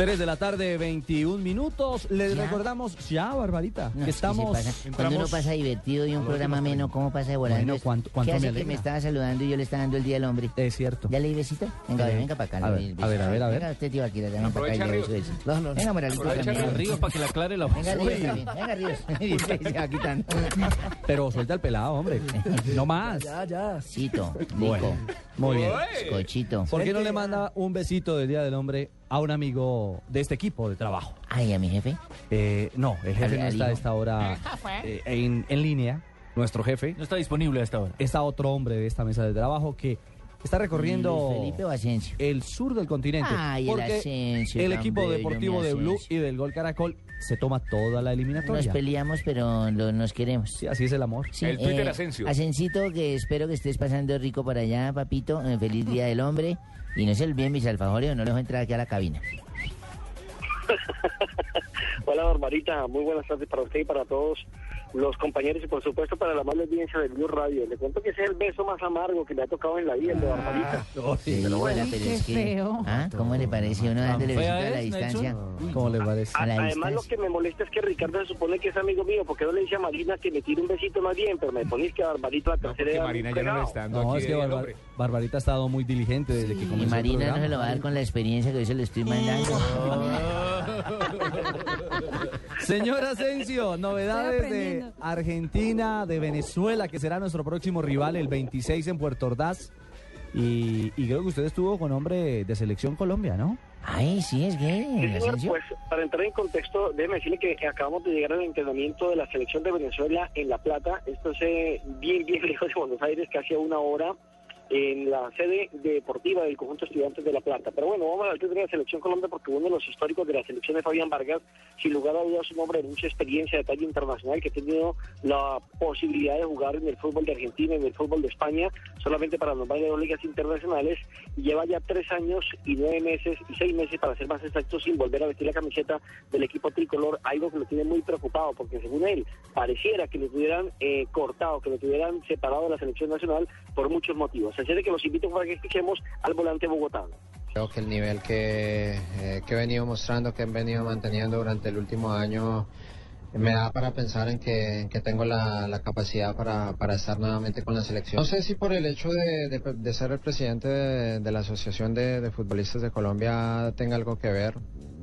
Tres de la tarde, 21 minutos. Les ¿Ya? recordamos ya, Barbarita, No, que que estamos. pasa. Cuando uno pasa divertido y un programa menos, ¿cómo pasa de volando? Bueno, ¿cuánto- cuánto ¿Qué hace me que me estaba saludando y yo le estaba dando el día del hombre? Es cierto. ¿Ya le di besito? Venga, Eh, venga para acá. a ver, a ver, a ver, a ver. Venga, usted, tío, aquí, le damos para acá y le beso. No, no, no. Venga, Moralito. Ríos, para que le aclare la Venga. Ríos, también. Venga, Ríos. Se va quitando. Pero suelta el pelado, hombre. No más. Ya, ya. Cito, Bueno, muy bien. Cochito. ¿Por qué no le manda un besito del Día del Hombre a un amigo de este equipo de trabajo? Ay, a mi jefe. Eh, no, el jefe no está a esta hora eh, en, en línea. Nuestro jefe. No está disponible hasta ahora. Está otro hombre de esta mesa de trabajo que está recorriendo Felipe el sur del continente. Ay, el porque Asensio, el equipo bello, deportivo de Blue y del Gol Caracol se toma toda la Nos eliminatoria. peleamos, pero lo- nos queremos. Sí, así es el amor. Sí, eh, Asensito, que espero que estés pasando rico por allá, papito. Eh, feliz Día del Hombre. Y no se olviden mis alfajores, o no les voy a entrar aquí a la cabina. Hola, Barbarita. Muy buenas tardes para usted y para todos los compañeros y, por supuesto, para la amable audiencia de Blue Radio. Le cuento que ese es el beso más amargo que me ha tocado en la vida, el de Barbarita. Sí, hola, pero es que... ¿Ah? ¿Cómo le parece? Uno dándole besito a la distancia. ¿Cómo le parece? A Además, distancia. lo que me molesta es que Ricardo se supone que es amigo mío, porque no le dice a Marina que me tire un besito más bien, pero me pones que a Barbarita la tercera edad muy pegado. No, es que Barbar- Barbarita ha estado muy diligente desde que Y comenzó el Marina no se lo va a dar con la experiencia que hoy se lo estoy mandando. Señor Asensio, novedades de Argentina, de Venezuela, que será nuestro próximo rival el 26 en Puerto Ordaz. Y, y creo que usted estuvo con hombre de selección Colombia, ¿no? Ay, sí, es gay. Sí, señor, pues para entrar en contexto, déjeme decirle que acabamos de llegar al entrenamiento de la selección de Venezuela en La Plata. Esto es eh, bien, bien lejos de Buenos Aires, casi a una hora en la sede deportiva del conjunto estudiantes de La Plata. Pero bueno, vamos a ver qué tiene la selección Colombia porque uno de los históricos de la selección es Fabián Vargas, sin lugar a dudas un hombre de mucha experiencia de talla internacional que ha tenido la posibilidad de jugar en el fútbol de Argentina, en el fútbol de España, solamente para nombrar de dos ligas internacionales y lleva ya tres años y nueve meses y seis meses para ser más exactos sin volver a vestir la camiseta del equipo tricolor, algo que lo tiene muy preocupado porque según él pareciera que lo tuvieran eh, cortado, que lo tuvieran separado de la selección nacional por muchos motivos. Así que los invito para que escuchemos al volante bogotano. Creo que el nivel que, eh, que he venido mostrando, que he venido manteniendo durante el último año, me da para pensar en que, en que tengo la, capacidad para, estar nuevamente con la selección. No sé si por el hecho de, ser el presidente de, la Asociación de, Futbolistas de Colombia tenga algo que ver.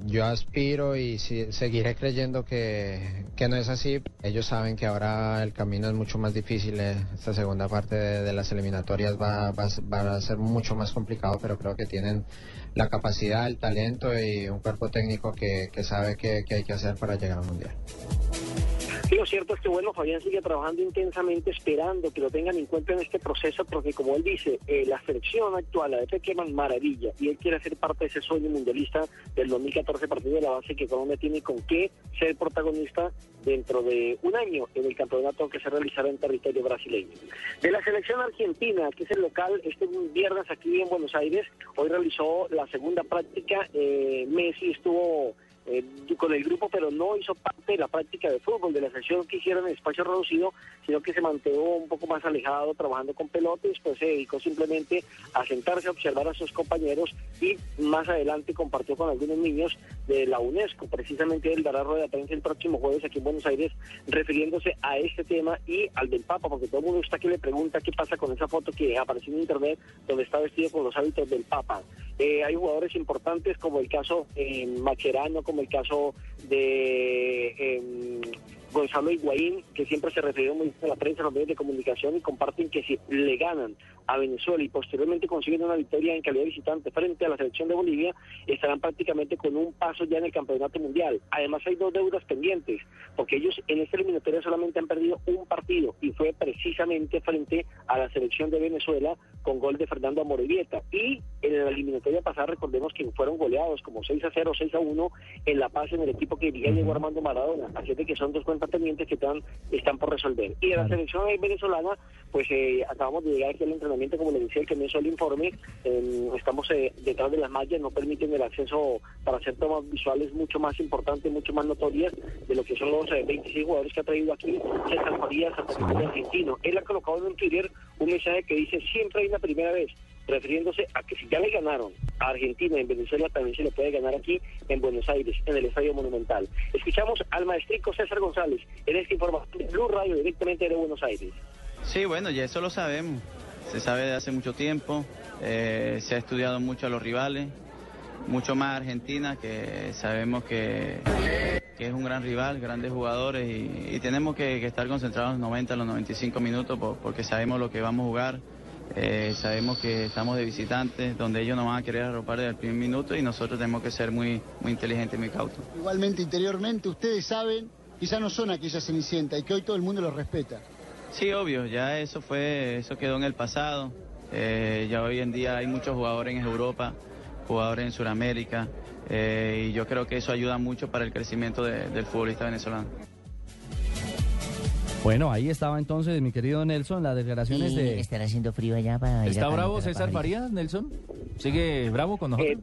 Yo aspiro y sí- seguiré creyendo que, no es así. Ellos saben que ahora el camino es mucho más difícil. eh, Esta segunda parte de, las eliminatorias va, va, va a ser mucho más complicado, pero creo que tienen la capacidad, el talento y un cuerpo técnico que, que sabe qué hay que hacer para llegar al Mundial. Y lo cierto es que, bueno, Fabián sigue trabajando intensamente esperando que lo tengan en cuenta en este proceso porque, como él dice, eh, la selección actual, la de Pequeman, maravilla. Y él quiere ser parte de ese sueño mundialista del 2014 partido de la base que Colombia tiene con qué ser protagonista dentro de un año en el campeonato que se realizará en territorio brasileño. De la selección argentina, que es el local, este viernes aquí en Buenos Aires, hoy realizó la segunda práctica. Eh, Messi estuvo eh, con el grupo, pero no hizo parte de la práctica de fútbol, de la sesión que hicieron en espacio reducido, sino que se mantuvo un poco más alejado trabajando con pelota y después se dedicó simplemente a sentarse a observar a sus compañeros y más adelante compartió con algunos niños de la UNESCO. Precisamente él dará rueda de prensa el próximo jueves aquí en Buenos Aires refiriéndose a este tema y al del Papa, porque todo el mundo está que le pregunta qué pasa con esa foto que apareció en internet donde está vestido con los hábitos del Papa. Eh, hay jugadores importantes como el caso eh, Macherano, como el caso de eh, Gonzalo Higuaín, que siempre se refirió muy bien a la prensa, a los medios de comunicación y comparten que si le ganan a Venezuela y posteriormente consiguen una victoria en calidad de visitante frente a la selección de Bolivia, estarán prácticamente con un paso ya en el campeonato mundial. Además hay dos deudas pendientes, porque ellos en esta eliminatoria solamente han perdido un partido y fue precisamente frente a la selección de Venezuela con gol de Fernando Amorevieta. Y en la eliminatoria pasada recordemos que fueron goleados como 6 a 0, 6 a 1 en La Paz en el equipo que dirigía Diego Armando Maradona. Así es de que son dos cuentas pendientes que están, están por resolver. Y de la selección venezolana, pues eh, acabamos de llegar aquí al entrenamiento, como le decía el que me hizo el informe, eh, estamos eh, detrás de las mallas, no permiten el acceso para hacer tomas visuales mucho más importantes, mucho más notorias de lo que son los eh, 26 jugadores que ha traído aquí César Farías, Santa argentino. Él ha colocado en Twitter un mensaje que dice, siempre hay una primera vez refiriéndose a que si ya le ganaron a Argentina en Venezuela, también se le puede ganar aquí en Buenos Aires, en el Estadio Monumental. Escuchamos al maestrico César González en esta información Blue Radio directamente de Buenos Aires. Sí, bueno, ya eso lo sabemos. Se sabe de hace mucho tiempo. eh, se ha estudiado mucho a los rivales, mucho más a Argentina, que sabemos que, que es un gran rival, grandes jugadores y, tenemos que, estar concentrados los 90, los 95 minutos por- porque sabemos lo que vamos a jugar. Eh, sabemos que estamos de visitantes, donde ellos nos van a querer arropar desde el primer minuto y nosotros tenemos que ser muy, muy inteligentes y muy cautos. Igualmente, interiormente, ustedes saben ya no son aquella cenicienta y que hoy todo el mundo los respeta. Sí, obvio, ya eso fue, eso quedó en el pasado. Eh, ya hoy en día hay muchos jugadores en Europa, jugadores en Sudamérica, eh, y yo creo que eso ayuda mucho para el crecimiento de- del futbolista venezolano. Bueno, ahí estaba entonces mi querido Nelson, las declaraciones de... estará haciendo frío allá para ir a ¿Está bravo César. Farías, Nelson? ¿Sigue bravo con nosotros? Eh,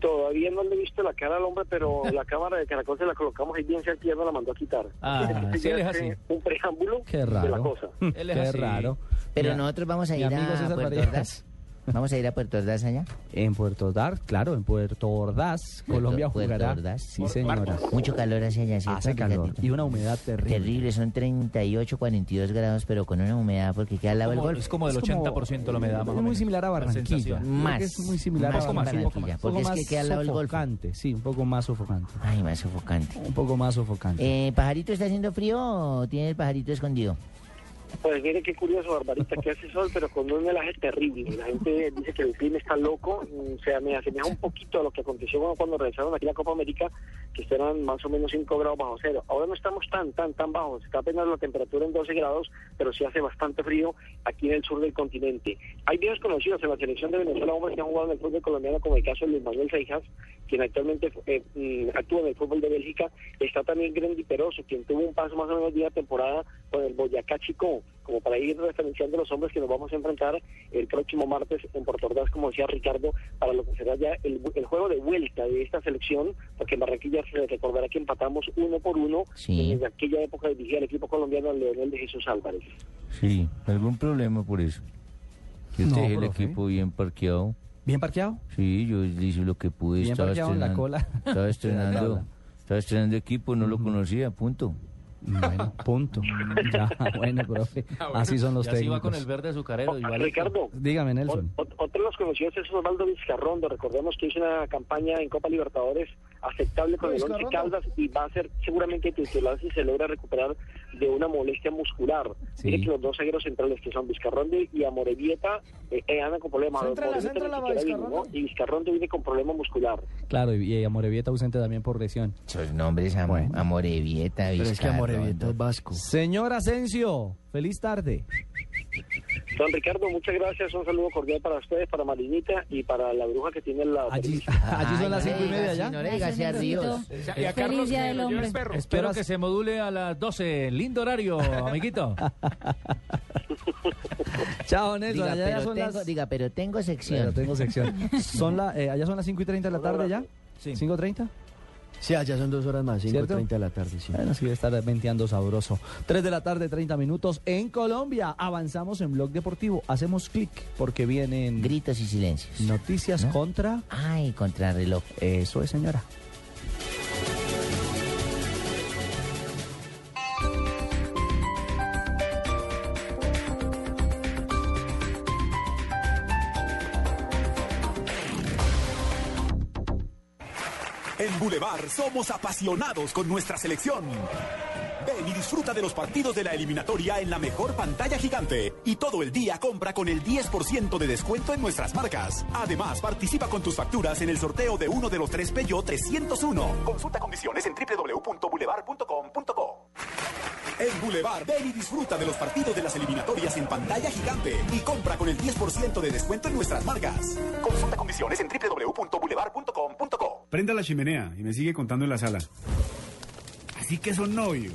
todavía no le he visto la cara al hombre, pero la cámara de Caracol se la colocamos ahí bien cerca y ya no la mandó a quitar. Ah, sí, él es Ya así. Un preámbulo Qué de la raro. cosa. Él es Qué así. raro. Pero Mira, nosotros vamos a ir a César Puerto Farías. Ordaz. Vamos a ir a Puerto Ordaz allá. En Puerto Ordaz, claro, en Puerto Ordaz, Colombia Puerto jugará. Ordaz. Sí, señora. Mucho calor hacia allá, ¿cierto, Hace calor y una humedad terrible. Terrible, son 38, 42 grados, pero con una humedad porque queda al lado del golf. es como del 80% la humedad, más o Es menos. muy similar a La Barranquilla. Más, es muy similar más a Barranquilla. Barranquilla, Un poco porque es más que queda al lado del sofocante, sí, un poco más sofocante. Ay, más sofocante. Un poco más sofocante. Eh, ¿Pajarito está haciendo frío o tiene el pajarito escondido? Pues mire qué curioso, Barbarita, que hace sol, pero con un helaje terrible. La gente dice que el clima está loco. mm, O sea, me asemeja un poquito a lo que aconteció cuando- realizaron aquí la Copa América, que eran más o menos 5 grados bajo cero. Ahora no estamos tan, tan, tan bajos. Está apenas la temperatura en 12 grados, pero sí hace bastante frío aquí en el sur del continente. Hay viejos conocidos en la selección de Venezuela, hombres que han jugado en el fútbol colombiano, como el caso de Luis Manuel Seijas, quien actualmente eh, mm, actúa en el fútbol de Bélgica. Está también Grandy Peroso, quien tuvo un paso más o menos de una temporada con el Boyacá Chicó, como para ir referenciando los hombres que nos vamos a enfrentar el próximo martes en Puerto Ordaz, como decía Ricardo, para lo que será ya el, el juego de vuelta de esta selección, porque en Barranquilla se recordará que empatamos uno por uno Sí. desde aquella época dirigía el equipo colombiano Leonel de Jesús Álvarez. Sí, algún problema por eso. Yo No, dejé el equipo bien parqueado. ¿Bien parqueado? Sí, yo hice lo que pude. Bien estaba parqueado en la estrenando, cola. Estaba estrenando, estaba estrenando equipo, no lo conocía, punto. Bueno, punto. Ya, bueno, profe. Así son los y así técnicos. va con el verde azucarero. igual. Ricardo, Dígame, Nelson. Ot- Otro de los conocidos es Osvaldo Vizcarrondo. Recordemos que hizo una campaña en Copa Libertadores aceptable con el Once Caldas y va a ser seguramente titular si se logra recuperar de una molestia muscular. Sí. Mire que los dos zagueros centrales que son Vizcarrondo y Amorevieta eh, eh, andan con problemas. Amorevieta Vizcarrondo. ¿no? Y Vizcarrondo viene con problema muscular. Claro, y, y Amorevieta ausente también por lesión. Esos nombres, am Bueno. Amorevieta, Pero es que Vizcarrondo. Amorebieta es vasco. Señor Asensio, feliz tarde. Don Ricardo, muchas gracias. Un saludo cordial para ustedes, para Marinita y para la bruja que tiene la. Allí, allí son las cinco y media ya. No le a Dios. Y a Carlos que me lo lleve el perro. Espero que se module a las 12. Lindo horario, amiguito. Chao, Nelson. Diga, allá ya pero son tengo, las... diga, pero tengo sección. Pero tengo sección. Son la, eh, allá son las 5 y 30 de la tarde ya. Sí. ¿5.30? Sí, allá son dos horas más, ¿Cierto? 5.30 de la tarde, sí. Bueno, sí, debe estar venteando sabroso. 3 de la tarde, 30 minutos. En Colombia, avanzamos en Blog Deportivo. Hacemos clic porque vienen Gritos y silencios. noticias ¿No? contra... Ay, contrarreloj. Eso es, señora. Boulevard somos apasionados con nuestra selección. Ven y disfruta de los partidos de la eliminatoria en la mejor pantalla gigante. Y todo el día compra con el 10% de descuento en nuestras marcas. Además, participa con tus facturas en el sorteo de uno de los tres Peugeot 301. Consulta condiciones en www.boulevard.com.co. En Boulevard, ven y disfruta de los partidos de las eliminatorias en pantalla gigante. Y compra con el 10% de descuento en nuestras marcas. Consulta condiciones en www.boulevard.com.co. Prenda la chimenea y me sigue contando en la sala. Así que son novios.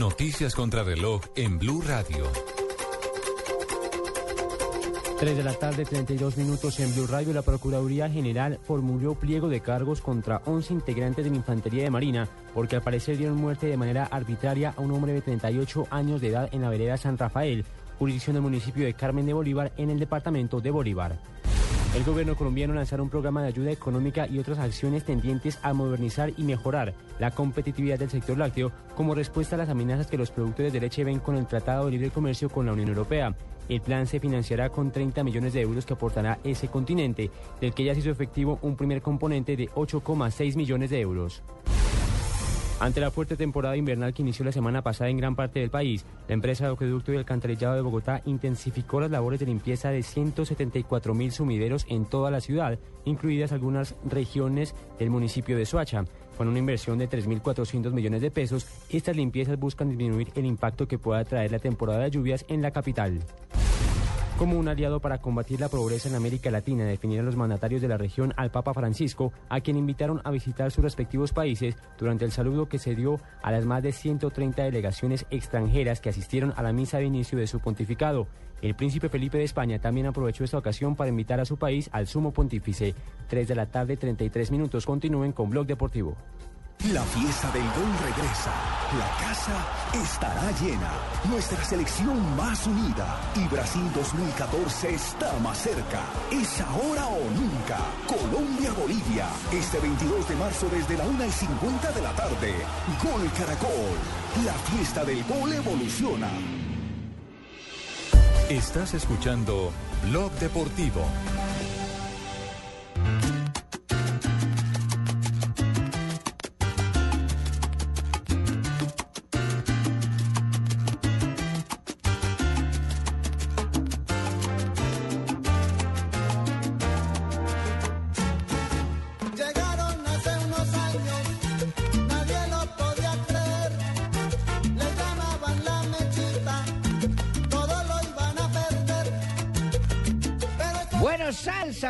Noticias contra reloj en Blue Radio. 3 de la tarde, 32 minutos en Blue Radio. La Procuraduría General formuló pliego de cargos contra 11 integrantes de la Infantería de Marina porque al parecer dieron muerte de manera arbitraria a un hombre de 38 años de edad en la vereda San Rafael, jurisdicción del municipio de Carmen de Bolívar, en el departamento de Bolívar. El gobierno colombiano lanzará un programa de ayuda económica y otras acciones tendientes a modernizar y mejorar la competitividad del sector lácteo como respuesta a las amenazas que los productores de leche ven con el Tratado de Libre Comercio con la Unión Europea. El plan se financiará con 30 millones de euros que aportará ese continente, del que ya se hizo efectivo un primer componente de 8,6 millones de euros. Ante la fuerte temporada invernal que inició la semana pasada en gran parte del país, la empresa de acueducto y alcantarillado de Bogotá intensificó las labores de limpieza de 174 mil sumideros en toda la ciudad, incluidas algunas regiones del municipio de Soacha. Con una inversión de 3.400 millones de pesos, estas limpiezas buscan disminuir el impacto que pueda traer la temporada de lluvias en la capital. Como un aliado para combatir la pobreza en América Latina, definieron los mandatarios de la región al Papa Francisco, a quien invitaron a visitar sus respectivos países durante el saludo que se dio a las más de 130 delegaciones extranjeras que asistieron a la misa de inicio de su pontificado. El príncipe Felipe de España también aprovechó esta ocasión para invitar a su país al sumo pontífice. 3 de la tarde, 33 minutos. Continúen con Blog Deportivo. La fiesta del gol regresa. La casa estará llena. Nuestra selección más unida. Y Brasil 2014 está más cerca. Es ahora o nunca. Colombia-Bolivia. Este 22 de marzo desde la 1 y 50 de la tarde. Gol Caracol. La fiesta del gol evoluciona. Estás escuchando Blog Deportivo.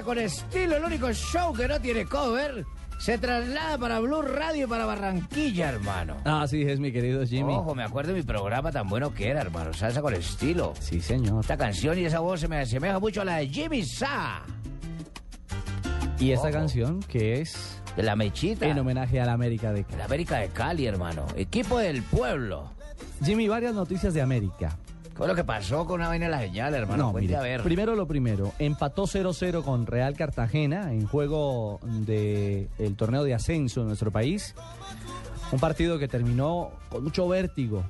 Con estilo, el único show que no tiene cover. Se traslada para Blue Radio y para Barranquilla, hermano. Así es, mi querido Jimmy. Ojo, me acuerdo de mi programa tan bueno que era, hermano. Salsa con estilo. Sí, señor. Esta canción y esa voz se me asemeja mucho a la de Jimmy Sa. Y esta Ojo. canción que es De la mechita. en homenaje a la América de Cali. La América de Cali, hermano. Equipo del pueblo. Jimmy, varias noticias de América. ¿Qué es lo que pasó con una vaina de la señal, hermano? No, Cuente mire, a ver. primero lo primero, empató 0-0 con Real Cartagena en juego del torneo de ascenso en nuestro país. Un partido que terminó con mucho vértigo.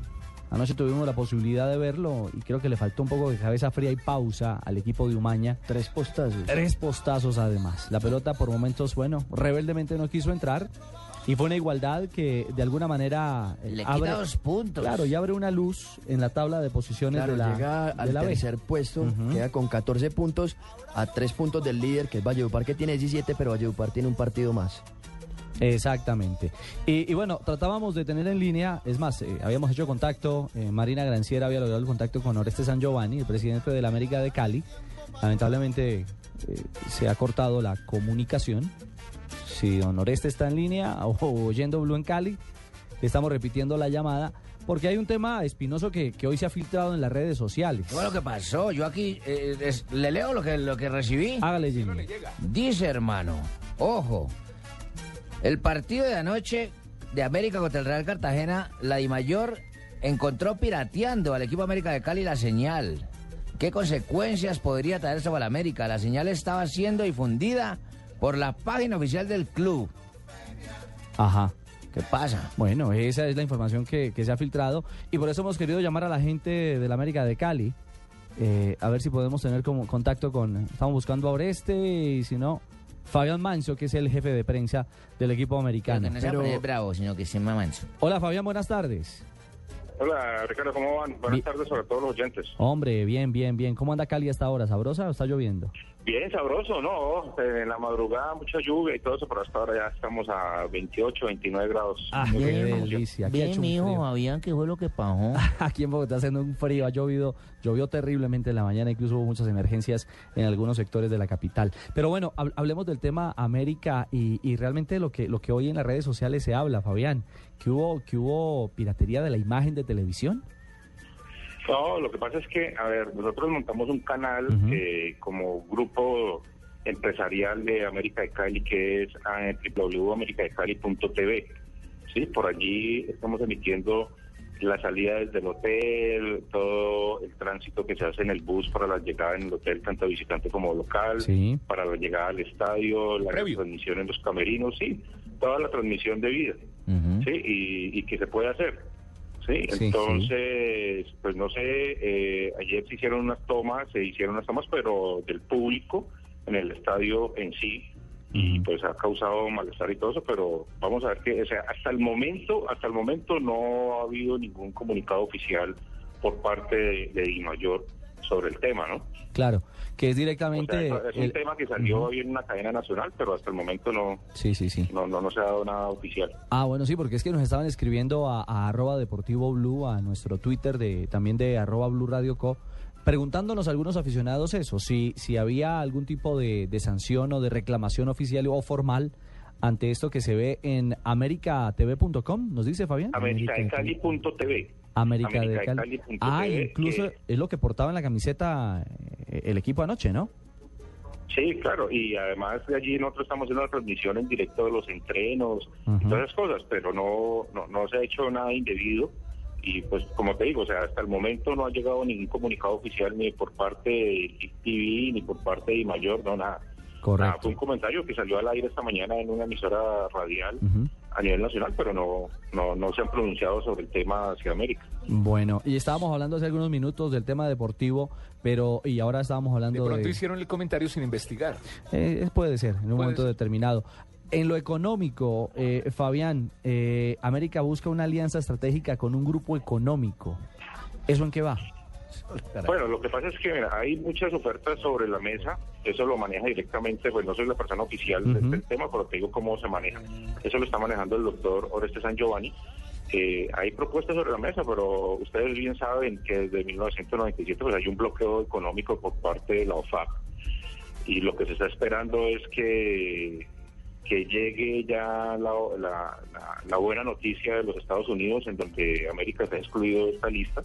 Anoche tuvimos la posibilidad de verlo y creo que le faltó un poco de cabeza fría y pausa al equipo de Umaña. Tres postazos. Tres postazos además. La pelota por momentos, bueno, rebeldemente no quiso entrar. Y fue una igualdad que de alguna manera eh, Le quita dos puntos. Claro, y abre una luz en la tabla de posiciones Claro, de la, llega de al la B. tercer puesto, queda con 14 puntos, a 3 puntos del líder, que es Valledupar, que tiene 17, pero Valledupar tiene un partido más. Exactamente. Y, y bueno, tratábamos de tener en línea, es más, eh, habíamos hecho contacto, eh, Marina Granciera había logrado el contacto con Oreste San Giovanni, el presidente de la América de Cali. Lamentablemente eh, se ha cortado la comunicación. Si don Oreste está en línea o, oyendo Blue en Cali, estamos repitiendo la llamada. Porque hay un tema espinoso que, que hoy se ha filtrado en las redes sociales. ¿Qué fue lo que pasó? Yo aquí eh, es- le leo lo que, lo que recibí. Hágale, Jimmy. Dice, hermano, ojo, el partido de anoche de América contra el Real Cartagena, la Dimayor encontró pirateando al equipo América de Cali la señal. ¿Qué consecuencias podría traer eso para la América? La señal estaba siendo difundida por la página oficial del club. Ajá. ¿Qué pasa? Bueno, esa es la información que, que se ha filtrado y por eso hemos querido llamar a la gente de la América de Cali. eh, a ver si podemos tener como contacto con... Estamos buscando a Oreste y si no, Fabián Manso, que es el jefe de prensa del equipo americano. Que no sea poner bravo, sino que se me manso. Hola Fabián, buenas tardes. Hola, Ricardo, ¿cómo van? Buenas tardes sobre todos los oyentes. Hombre, bien, bien, bien. ¿Cómo anda Cali hasta ahora? ¿Sabrosa o está lloviendo? Bien, sabroso, ¿no? En la madrugada mucha lluvia y todo eso, pero hasta ahora ya estamos a 28, 29 grados. Ah, Muy qué bien, delicia. Bien, mijo. Fabián, ¿qué fue lo que pasó? Aquí en Bogotá haciendo un frío, ha llovido, llovió terriblemente en la mañana, incluso hubo muchas emergencias en algunos sectores de la capital. Pero bueno, hab- hablemos del tema América y, y realmente lo que, lo que hoy en las redes sociales se habla, Fabián, que hubo, que hubo piratería de la imagen de televisión. No, lo que pasa es que, a ver, nosotros montamos un canal eh, como grupo empresarial de América de Cali que es ah, www.americadecali.tv. Sí, por allí estamos emitiendo la salida desde el hotel, todo el tránsito que se hace en el bus para la llegada en el hotel, tanto visitante como local, Sí. para la llegada al estadio, la transmisión en los camerinos, sí, toda la transmisión de vida, sí, y, y que se puede hacer. Sí, Sí, entonces, pues no sé, eh, ayer se hicieron unas tomas, se hicieron unas tomas, pero del público en el estadio en sí, y pues ha causado malestar y todo eso, pero vamos a ver que, o sea, hasta el momento, hasta el momento no ha habido ningún comunicado oficial por parte de, de Dimayor sobre el tema, ¿no? Claro, que es O sea, directamente... es, es un el- tema que salió Ujú. hoy en una cadena nacional, pero hasta el momento no, Sí, sí, sí. no, no, no se ha dado nada oficial. Ah, bueno, sí, porque es que nos estaban escribiendo a, a arroba deportivo blue, a nuestro Twitter de también de arroba blue radio co, preguntándonos algunos aficionados eso, si, si había algún tipo de, de sanción o de reclamación oficial o formal ante esto que se ve en americatv.com, nos dice Fabián. Americadecali.tv. América de Cali. Ah, incluso es lo que portaba en la camiseta eh, el equipo anoche, ¿no? Sí, claro, y además de allí nosotros estamos haciendo la transmisión en directo de los entrenos, y todas esas cosas, pero no, no, no se ha hecho nada indebido. Y pues como te digo, o sea, hasta el momento no ha llegado ningún comunicado oficial ni por parte de TV ni por parte de Mayor, no nada. Correcto. Nada, fue un comentario que salió al aire esta mañana en una emisora radial a nivel nacional, pero no, no, no se han pronunciado sobre el tema hacia América. Bueno, y estábamos hablando hace algunos minutos del tema deportivo, pero y ahora estábamos De hablando pronto de... hicieron el comentario sin investigar. Eh, puede ser, en un momento ser. determinado. En lo económico, eh, Fabián, eh, América busca una alianza estratégica con un grupo económico. ¿Eso en qué va? Bueno, lo que pasa es que mira, hay muchas ofertas sobre la mesa, eso lo maneja directamente, pues no soy la persona oficial de- del tema, pero te digo cómo se maneja. Eso lo está manejando el doctor Oreste San Giovanni. Eh, hay propuestas sobre la mesa, pero ustedes bien saben que desde 1997 pues hay un bloqueo económico por parte de la OFAC y lo que se está esperando es que que llegue ya la, la- la- la buena noticia de los Estados Unidos en donde América se ha excluido de esta lista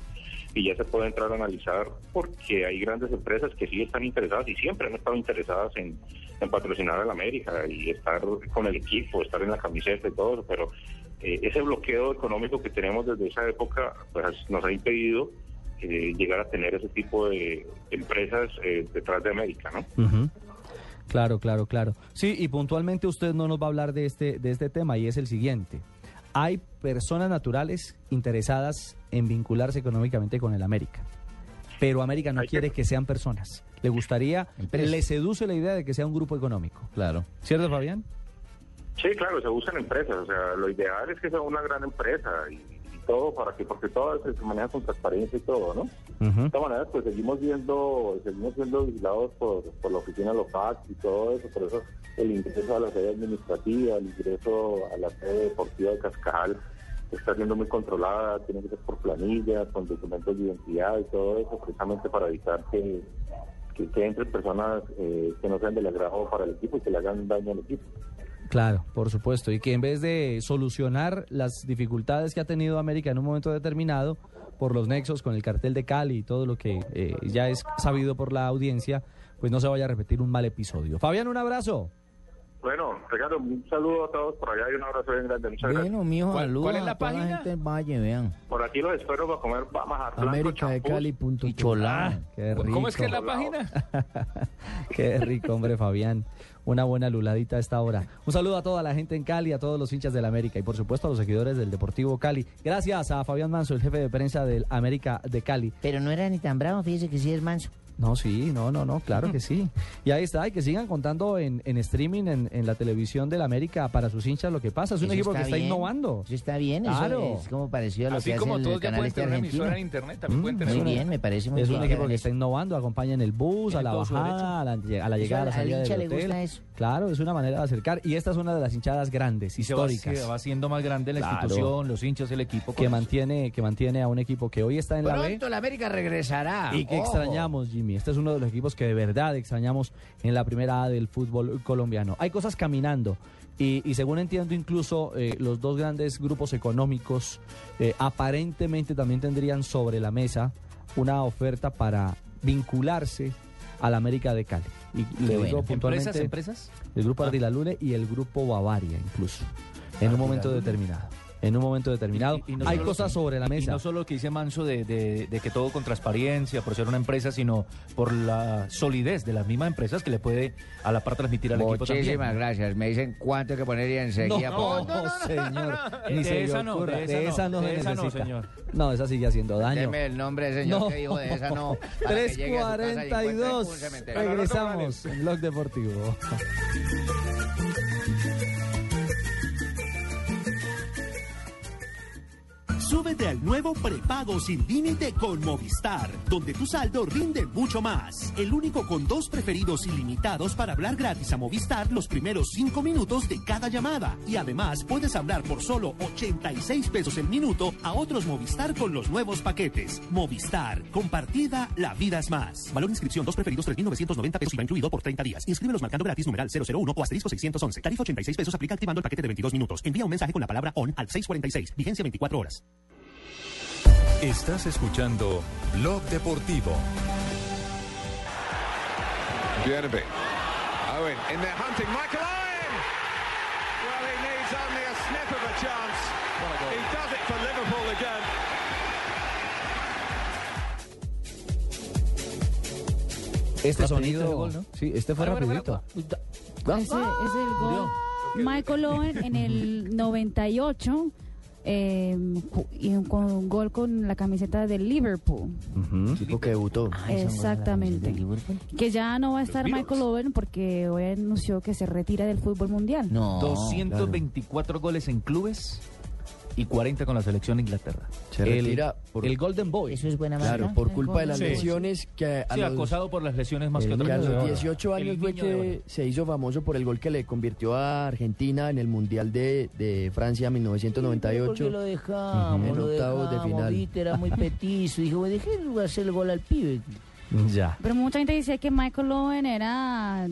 y ya se puede entrar a analizar porque hay grandes empresas que sí están interesadas y siempre han estado interesadas en, en patrocinar a la América y estar con el equipo, estar en la camiseta y todo eso, pero eh, ese bloqueo económico que tenemos desde esa época pues nos ha impedido eh, llegar a tener ese tipo de empresas eh, detrás de América, ¿no? Ujú. Claro, claro, claro. Sí, y puntualmente usted no nos va a hablar de este, de este tema y es el siguiente. Hay personas naturales interesadas en vincularse económicamente con el América, pero América no quiere que sean personas. Le gustaría, le seduce la idea de que sea un grupo económico. Claro. ¿Cierto, Fabián? Sí, claro, se buscan empresas, o sea, lo ideal es que sea una gran empresa y todo para que, porque todo se, maneja con transparencia y todo, ¿no? De todas maneras, pues seguimos viendo, seguimos siendo vigilados por, por la oficina local y todo eso, por eso el ingreso a la sede administrativa, el ingreso a la sede deportiva de Cascajal está siendo muy controlada, tiene que ser por planilla, con documentos de identidad y todo eso, precisamente para evitar que, que, que entren personas eh, que no sean del agrado para el equipo y que le hagan daño al equipo. Claro, por supuesto. Y que en vez de solucionar las dificultades que ha tenido América en un momento determinado, por los nexos con el cartel de Cali y todo lo que eh, ya es sabido por la audiencia, pues no se vaya a repetir un mal episodio. Fabián, un abrazo. Bueno, Ricardo, un saludo a todos por allá y un abrazo bien grande. Muchas Bueno, gracias. mijo, ¿Cuál- saludos cuál es la a toda la página? gente del Valle, vean. Por aquí los espero para comer. Y cholá. Ah, Qué rico. ¿Cómo es que es la página? Qué rico, hombre, Fabián. Una buena luladita a esta hora. Un saludo a toda la gente en Cali, a todos los hinchas del América y por supuesto a los seguidores del Deportivo Cali. Gracias a Fabián Manso, el jefe de prensa del América de Cali. Pero no era ni tan bravo, fíjese que sí es manso. No, sí, no, no, no, claro que sí. Y ahí está, y que sigan contando en, en streaming, en, en la televisión del América para sus hinchas lo que pasa. Es un Eso equipo que está bien, innovando. Eso está bien, Claro. eso es como parecido a lo Así que como hace todos el ya pueden este tener una emisora en internet, también pueden tener Muy una- bien, me parece muy Es bien. un equipo que está innovando, acompaña en el bus, a la bajada, a la, a la llegada, a la al- al salida hincha del le hotel. gusta eso. Claro, es una manera de acercar. Y esta es una de las hinchadas grandes, Y se va, históricas. se va haciendo más grande la Claro. institución, los hinchas, el equipo. que mantiene, que mantiene a un equipo que hoy está en la B. Pronto la América regresará. Y que Ojo. extrañamos, Jimmy. Este es uno de los equipos que de verdad extrañamos en la primera A del fútbol colombiano. Hay cosas caminando. Y, y según entiendo, incluso eh, los dos grandes grupos económicos eh, aparentemente también tendrían sobre la mesa una oferta para vincularse a la América de Cali. Y le digo bueno. puntualmente ¿Empresas, empresas? el grupo Ah. Ardilalule y el grupo Bavaria incluso, en un momento determinado. En un momento determinado. Y- y no Hay solo- cosas sobre la Y mesa. no solo lo que dice Manso de, de- de que todo con transparencia, por ser una empresa, sino por la solidez de las mismas empresas que le puede a la par transmitir al equipo también. Muchísimas gracias. Me dicen cuánto hay que poner y enseguida. No, pongo. señor. Ni De se esa no, de esa no, se de esa no, señor. No, esa sigue haciendo daño. Deme el nombre del señor No. que dijo de esa no. para que llegue a su casa y encuentre 342. un cementerio. Regresamos en Blog Deportivo. Súbete al nuevo prepago sin límite con Movistar, donde tu saldo rinde mucho más. El único con dos preferidos ilimitados para hablar gratis a Movistar los primeros cinco minutos de cada llamada. Y además puedes hablar por solo 86 pesos el minuto a otros Movistar con los nuevos paquetes. Movistar, compartida, la vida es más. Valor inscripción, dos preferidos 3.990 pesos y va incluido por 30 días. Inscríbelos marcando gratis numeral 001 o asterisco 611. Tarifa 86 pesos aplica activando el paquete de 22 minutos. Envía un mensaje con la palabra ON al 646. Vigencia 24 horas. Estás escuchando Blog Deportivo. Björneby. Owen in there hunting Michael Owen. Well, he needs only a sniff of a chance. He does it for Liverpool again. Este Rapidito sonido. gol, ¿no? Sí, este fue para, rapidito. Ese es el gol. Michael Owen en el 98 eh, y un, con un gol con la camiseta del Liverpool. Tipo que debutó. Exactamente. Que ya no va a estar Michael Owen porque hoy anunció que se retira del fútbol mundial. 224 goles en clubes y 40 con la selección de Inglaterra. Se El- por- el Golden Boy. Eso es buena Claro, marca. por culpa de las Sí. lesiones que a Sí, los, acosado por las lesiones más que que otra a los 18 El años fue que se hizo famoso por el gol que le convirtió a Argentina en el Mundial de, de Francia ¿Por 1998. qué lo dejamos? En lo octavos de dejamos, final. viste, era muy petizo. Dijo, dejé hacer el gol al pibe. Ya. Pero mucha gente dice que Michael Owen era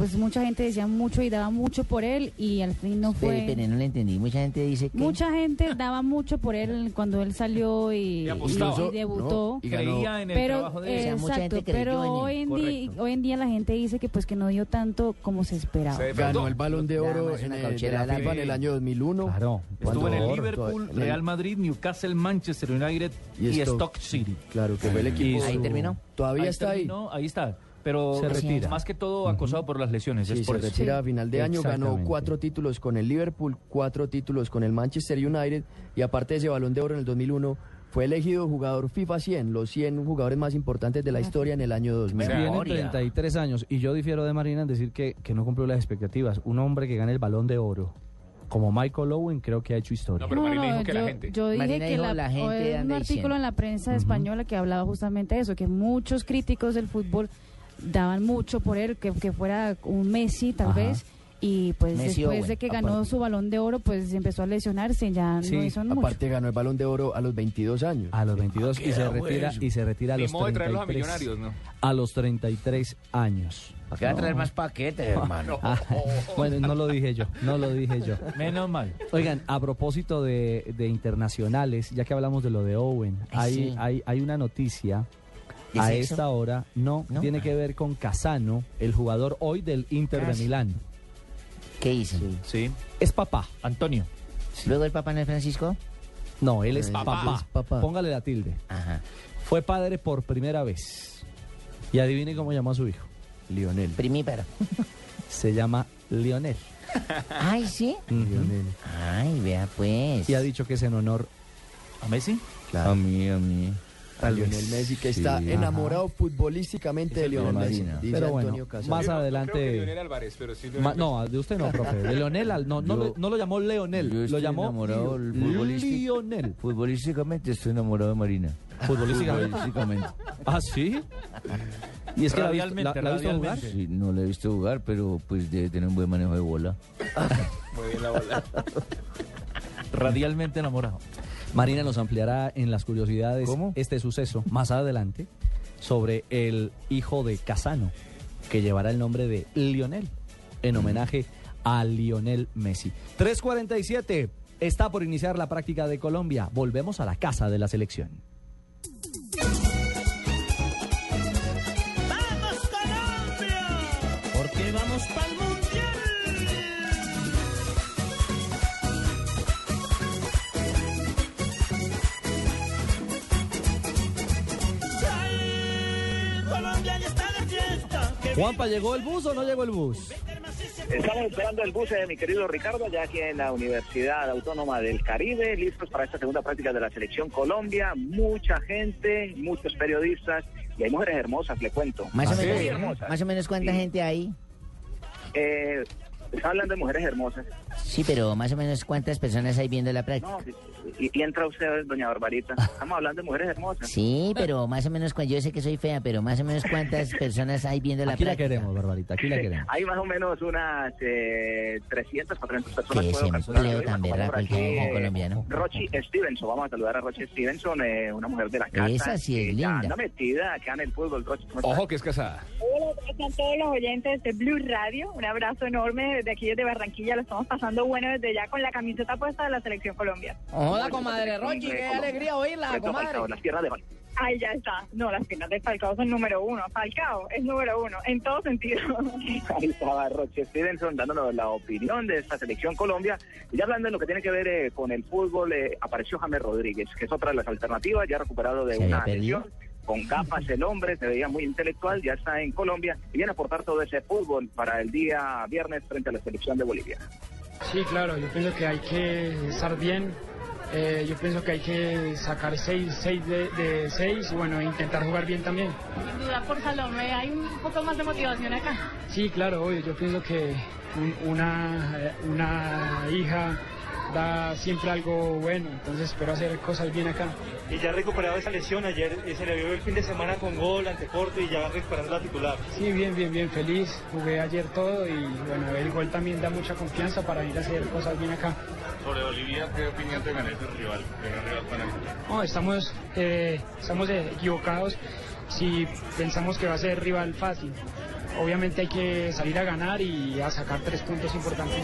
pues mucha gente decía mucho y daba mucho por él y al fin no fue. Espere, espere, no le entendí. Mucha gente dice que... Mucha gente daba mucho por él cuando él salió y, apostaba. y- y debutó. No, y ganó. Creía en el pero, trabajo de él. eh, O sea, mucha exacto, gente pero en hoy en, día, hoy en día la gente dice que pues que no dio tanto como se esperaba. Ganó el balón de oro en, el- cauchera de la de la FIFA en el año 2001. Claro. Estuvo en el Liverpool, Real Madrid, Newcastle, Manchester United y. Stoke City. Claro, que fue el equipo. Y su- Todavía está ahí. terminó, ahí está. Pero Se retira. más que todo acosado por las lesiones. Sí, es por se eso. retira a final de año, ganó cuatro títulos con el Liverpool, cuatro títulos con el Manchester United y aparte de ese balón de oro en el 2001 fue elegido jugador FIFA 100, los 100 jugadores más importantes de la historia en el año 2000. Tiene 33 años y yo difiero de Marina en decir que, que no cumplió las expectativas. Un hombre que gane el balón de oro como Michael Owen creo que ha hecho historia. No, no, yo, yo dije Marina que dijo, la, la gente un artículo diciendo. en la prensa española que hablaba justamente de eso, que muchos críticos del fútbol daban mucho por él, que, que fuera un Messi tal Ajá. vez, y pues Messi después Owen, de que ganó aparte. su balón de oro, pues empezó a lesionarse, ya no hizo mucho. aparte ganó el balón de oro a los 22 años. A los 22 y se era retira y se retira a los modo de traerlos a 33. Millonarios, ¿no? A los 33 años. ¿Para qué va a traer más paquetes, hermano? Ah, bueno, no lo dije yo, no lo dije yo. Menos mal. Oigan, a propósito de, de internacionales, ya que hablamos de lo de Owen, Ay, hay, sí. hay, hay una noticia ¿De a sexo? esta hora, no, ¿No? tiene que ver con Casano, el jugador hoy del Inter de. Milán. ¿Qué hizo? Sí. Es papá. Antonio. ¿Luego el Papa no es Francisco? No, él es Eh, papá. es papá. Póngale la tilde. Fue padre por primera vez. Y adivine cómo llamó a su hijo. Lionel. Primípero. Se llama Lionel. Ay, ¿sí? Lionel. Ay, vea pues. Y ha dicho que es en honor a Messi. Claro. A mí, a mí. A Lionel Messi, que está enamorado futbolísticamente de Lionel Messi. Dice Pero bueno, Antonio más adelante. Leonel Álvarez, pero sí Ma- no, de usted no, profe. De Leonel, al- no, no, Yo- lo- no lo llamó Leonel, Yo lo llamó. Lionel. Futbolísticamente estoy enamorado de Marina. Futbolísticamente. Futbolísticamente. ¿Ah, sí? ¿Y es que la ha visto, la- Radialmente, la ha visto jugar? Sí, no le he visto jugar, pero pues debe tener un buen manejo de bola. Muy bien la bola. Radialmente enamorado. Marina nos ampliará en las curiosidades ¿Cómo? este suceso más adelante sobre el hijo de Casano, que llevará el nombre de Lionel, en homenaje a Lionel Messi. 347. Está por iniciar la práctica de Colombia. Volvemos a la casa de la selección. ¡Vamos Colombia! Porque vamos pa'l mundial. Juanpa, ¿llegó el bus o no llegó el bus? Estamos esperando el bus de mi querido Ricardo, ya aquí en la Universidad Autónoma del Caribe, listos para esta segunda práctica de la Selección Colombia. Mucha gente, muchos periodistas y hay mujeres hermosas, le cuento. Más o, Muy menos, hermosas. más o menos cuánta Sí. gente hay. Eh, está hablando de mujeres hermosas. Sí, pero más o menos cuántas personas hay viendo la práctica. No, y, y entra usted, doña Barbarita. Estamos hablando de mujeres hermosas. Sí, pero más o menos, yo sé que soy fea, pero más o menos cuántas personas hay viendo la Aquí la queremos, Barbarita, aquí la queremos. Hay más o menos unas eh, 300, 400 personas. Que puedo ese calcular. empleo Hoy tan vamos berraco el colombiano. Rochi Stevenson, vamos a saludar a Rochi Stevenson, eh, una mujer de la casa. Esa sí es que linda. anda metida acá en el fútbol, Rochi. ¿cómo Ojo que es casada. Hola, ¿cómo están todos los oyentes de Blue Radio? Un abrazo enorme desde aquí, desde Barranquilla. Lo estamos pasando bueno desde ya con la camiseta puesta de la Selección Colombia. Hola, comadre Rochi, qué alegría oírla, comadre. Falcao, las piernas de Falcao. Ay, ya está. No, las piernas de Falcao son número uno. Falcao es número uno, en todo sentido. Ahí estaba Roche Stevenson dándonos la opinión de esta selección Colombia. Y ya hablando de lo que tiene que ver eh, con el fútbol, eh, apareció James Rodríguez, que es otra de las alternativas, ya recuperado de ¿Se había una lesión. Con gafas el hombre, se veía muy intelectual, ya está en Colombia y viene a aportar todo ese fútbol para el día viernes frente a la selección de Bolivia. Sí, claro, yo pienso que hay que estar bien. Eh, yo pienso que hay que sacar 6 seis, de, de seis y bueno, intentar jugar bien también. Sin duda por Salomé hay un poco más de motivación acá. Sí, claro, obvio, yo pienso que un- una, eh, una hija da siempre algo bueno, entonces espero hacer cosas bien acá. Y ya recuperado esa lesión, ayer eh, se le vio el fin de semana con gol ante Porto y ya recuperando la titular. Sí, bien, bien, bien, feliz. Jugué ayer todo y bueno, el gol también da mucha confianza para ir a hacer cosas bien acá. Sobre Bolivia, ¿qué opinión te merece el rival? El rival para No, estamos, eh, estamos eh, equivocados si pensamos que va a ser rival fácil. Obviamente hay que salir a ganar y a sacar tres puntos importantes.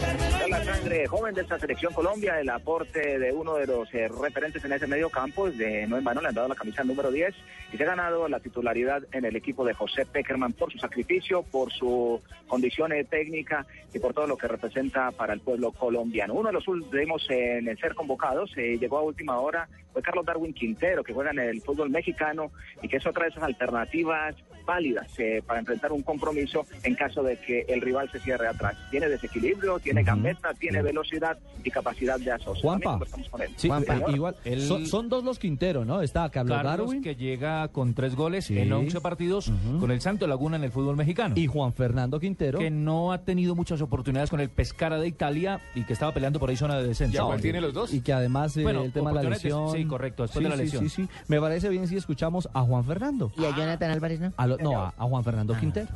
La sangre joven de esta selección Colombia, el aporte de uno de los eh, referentes en ese medio campo, de no en vano le han dado la camisa número 10 y se ha ganado la titularidad en el equipo de José Peckerman por su sacrificio, por su condición eh, técnica y por todo lo que representa para el pueblo colombiano. Uno de los últimos en ser convocados eh, llegó a última hora fue Carlos Darwin Quintero, que juega en el fútbol mexicano y que es otra de esas alternativas válidas eh, para enfrentar un compromiso en caso de que el rival se cierre atrás. Tiene desequilibrio, tiene gambeta, tiene velocidad y capacidad de asocio. Juanpa. Él. Sí, Juanpa, eh, igual. Son, son dos los Quintero, ¿no? Está Carlos, Carlos, Darwin que llega con tres goles Sí. en 11 partidos con el Santo Laguna en el fútbol mexicano. y Juan Fernando Quintero. que no ha tenido muchas oportunidades con el Pescara de Italia y que estaba peleando por ahí zona de descenso. ¿Ya cuál tiene los dos? Y que además eh, Bueno, el tema de la lesión. sí, correcto, después de la sí, lesión. Sí, sí, Me parece bien si escuchamos a Juan Fernando. ¿Y a Jonathan Álvarez no? A lo- no, a, a Juan Fernando Quintero.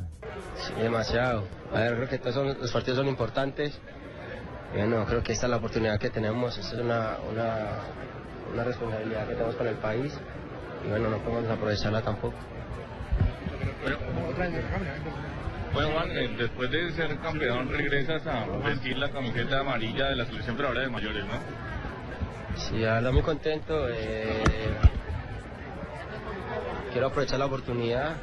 Sí, demasiado. A ver, creo que todos son- los partidos son importantes. Bueno, creo que esta es la oportunidad que tenemos, esta es una, una, una responsabilidad que tenemos con el país. Y bueno, no podemos aprovecharla tampoco. Bueno, Juan, eh, después de ser campeón regresas a vestir la camiseta amarilla de la selección, pero ahora de mayores, ¿no? Sí, verdad muy contento. eh, quiero aprovechar la oportunidad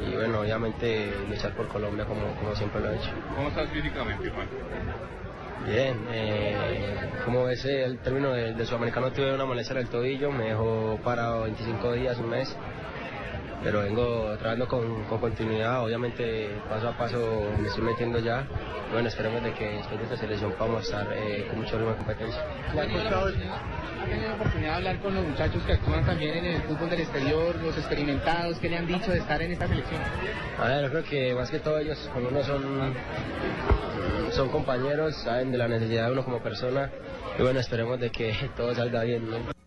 y bueno, obviamente luchar por Colombia como, como siempre lo he hecho. ¿Cómo estás físicamente, Juan? Bien, eh, como ves eh, el término de, de sudamericano tuve una molestia en el tobillo, me dejó parado 25 días, un mes, pero vengo trabajando con, con continuidad, obviamente paso a paso me estoy metiendo ya, bueno, esperemos de que después de esta selección podamos estar eh, con mucho ritmo de competencia. ¿Ha tenido la oportunidad de hablar con los muchachos que actúan también en el fútbol del exterior, los experimentados, qué le han dicho de estar en esta selección? A ver, yo creo que más que todo ellos, como uno son, son compañeros, saben de la necesidad de uno como persona, y bueno, esperemos de que todo salga bien. ¿no?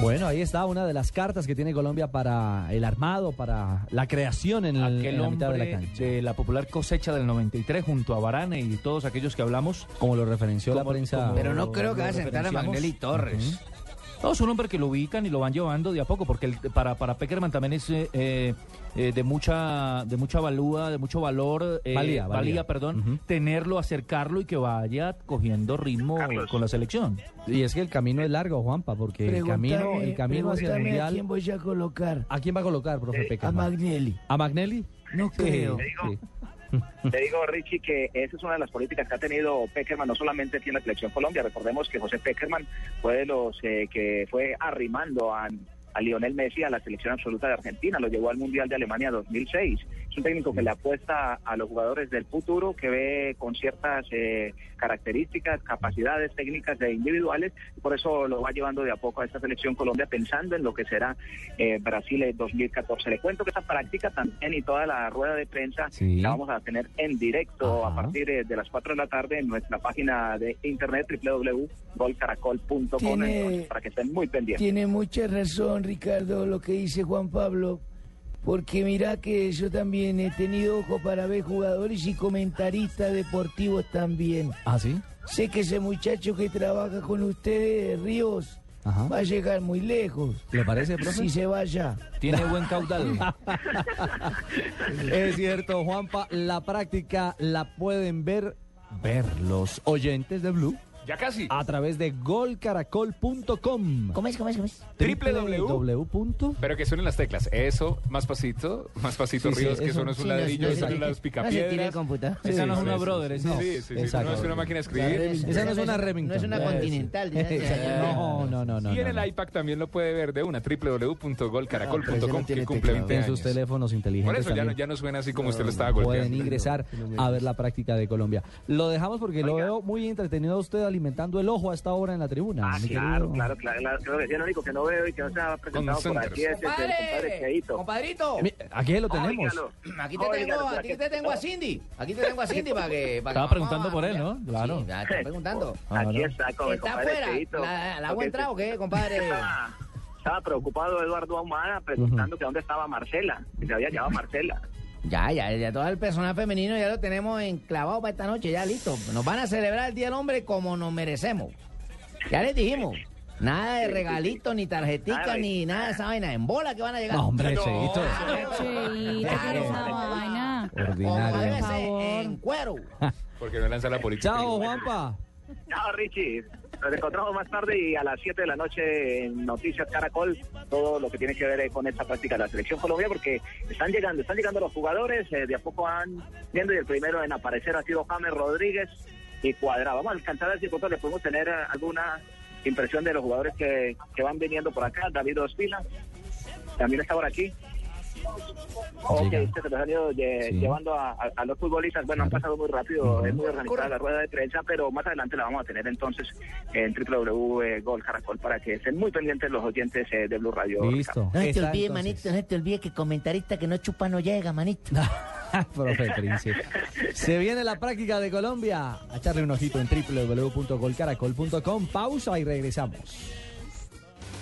Bueno, ahí está una de las cartas que tiene Colombia para el armado, para la creación en, el, Aquel en la mitad de la cancha. de la popular cosecha del 93 junto a Varane y todos aquellos que hablamos. Como lo referenció la prensa. Pero no creo que va a sentar a. Magnelli Torres. No, es un hombre que lo ubican y lo van llevando de a poco, porque el- para, para Peckerman también es eh, eh, eh, de mucha de mucha valúa, de mucho valor, eh, Valía, valía. perdón, tenerlo, acercarlo y que vaya cogiendo ritmo con la selección. Y es que el camino es largo, Juanpa, porque el camino, el camino hacia el mundial. ¿A quién voy a colocar? ¿A quién va a colocar, profe A Peckerman? Magnelli. ¿A Magnelli? No Sí, creo. sí. Te digo, Richie, que esa es una de las políticas que ha tenido Peckerman, no solamente aquí en la selección Colombia. Recordemos que José Peckerman fue de los eh, que fue arrimando a, a Lionel Messi a la selección absoluta de Argentina, lo llevó al Mundial de Alemania 2006. Es un técnico que le apuesta a los jugadores del futuro, que ve con ciertas eh, características, capacidades técnicas e individuales, por eso lo va llevando de a poco a esta selección Colombia, pensando en lo que será eh, Brasil en 2014. Le cuento que esta práctica también y toda la rueda de prensa Sí. la vamos a tener en directo a partir de, de las 4 de la tarde en nuestra página de internet www.golcaracol.com para que estén muy pendientes. Tiene mucha razón, Ricardo, lo que dice Juan Pablo. Porque mira que yo también he tenido ojo para ver jugadores y comentaristas deportivos también. ¿Ah, sí? Sé que ese muchacho que trabaja con ustedes, Ríos, Ajá. va a llegar muy lejos. ¿Le parece, profe? Si se vaya. Tiene buen caudal. Es cierto, Juanpa, la práctica la pueden ver, ver los oyentes de Blue. Ya casi. A través de golcaracol.com. ¿Cómo es, cómo es, cómo es? www. Pero que suenen las teclas. Eso, más pasito, más pasito, Sí, sí, Ríos, que eso- no es un sí, no, ladrillo, no, eso no, no, las no se tire el computador. Esa no es una brother, sí, esa- sí, sí, sí, exacto. no es una máquina de escribir. Esa no es una Remington. No es una continental. No, no, no, no. y en no, el no. iPad también lo puede ver de una, www.golcaracol.com, que cumple 20 En sus años. teléfonos inteligentes. Por eso ya no, también ya no suena así como usted lo estaba pueden golpeando. ingresar a ver la práctica de Colombia. Lo dejamos porque lo veo muy entretenido a usted alimentando el ojo a esta hora en la tribuna. Ah, claro, claro, claro, claro, creo que sí, el único que no veo y que no se ha presentado por aquí es el compadre Cheito. Compadrito. Aquí lo tenemos. Aquí te tengo, aquí te tengo a Cindy. Aquí te tengo a Cindy para que. Estaba preguntando por él, ¿no? Claro. Está preguntando. Aquí está con el ¿Está compadre. ¿La, la agua entrado o qué, compadre? Estaba, estaba preocupado Eduardo Ahumada preguntando que dónde estaba Marcela, que se había llevado a Marcela. Ya, ya, ya todo el personal femenino ya lo tenemos enclavado para esta noche, ya listo. Nos van a celebrar el Día del Hombre como nos merecemos. Ya les dijimos. Nada de regalito, ni tarjetica, Nada, ni nada de esa vaina. En bola que van a llegar. No, hombre, Cheito. Cheito, ¿qué es esa vaina? Ordinario. En cuero. Porque no lanza la política. Chao, Juanpa. Chao, Richie. Nos encontramos más tarde y a las 7 de la noche en Noticias Caracol, todo lo que tiene que ver eh, con esta práctica de la selección Colombia, porque están llegando, están llegando los jugadores, eh, de a poco van viendo y el primero en aparecer ha sido James Rodríguez y Cuadrado. Vamos a alcanzar a ver si le podemos tener alguna impresión de los jugadores que, que van viniendo por acá. David Ospina también está por aquí. Ok, este se los han ido lle- Sí. llevando a, a- a los futbolistas. Bueno, han pasado muy rápido, es muy organizada la rueda de prensa, pero más adelante la vamos a tener entonces en Caracol para que estén muy pendientes los oyentes eh, de Blue Radio. Listo. No se te olvide, entonces. manito, no se te olvide que comentarista que no chupa no llega, manito. Profe Príncipe. Se viene la práctica de Colombia. A echarle un ojito en www.golcaracol.com. Pausa y regresamos.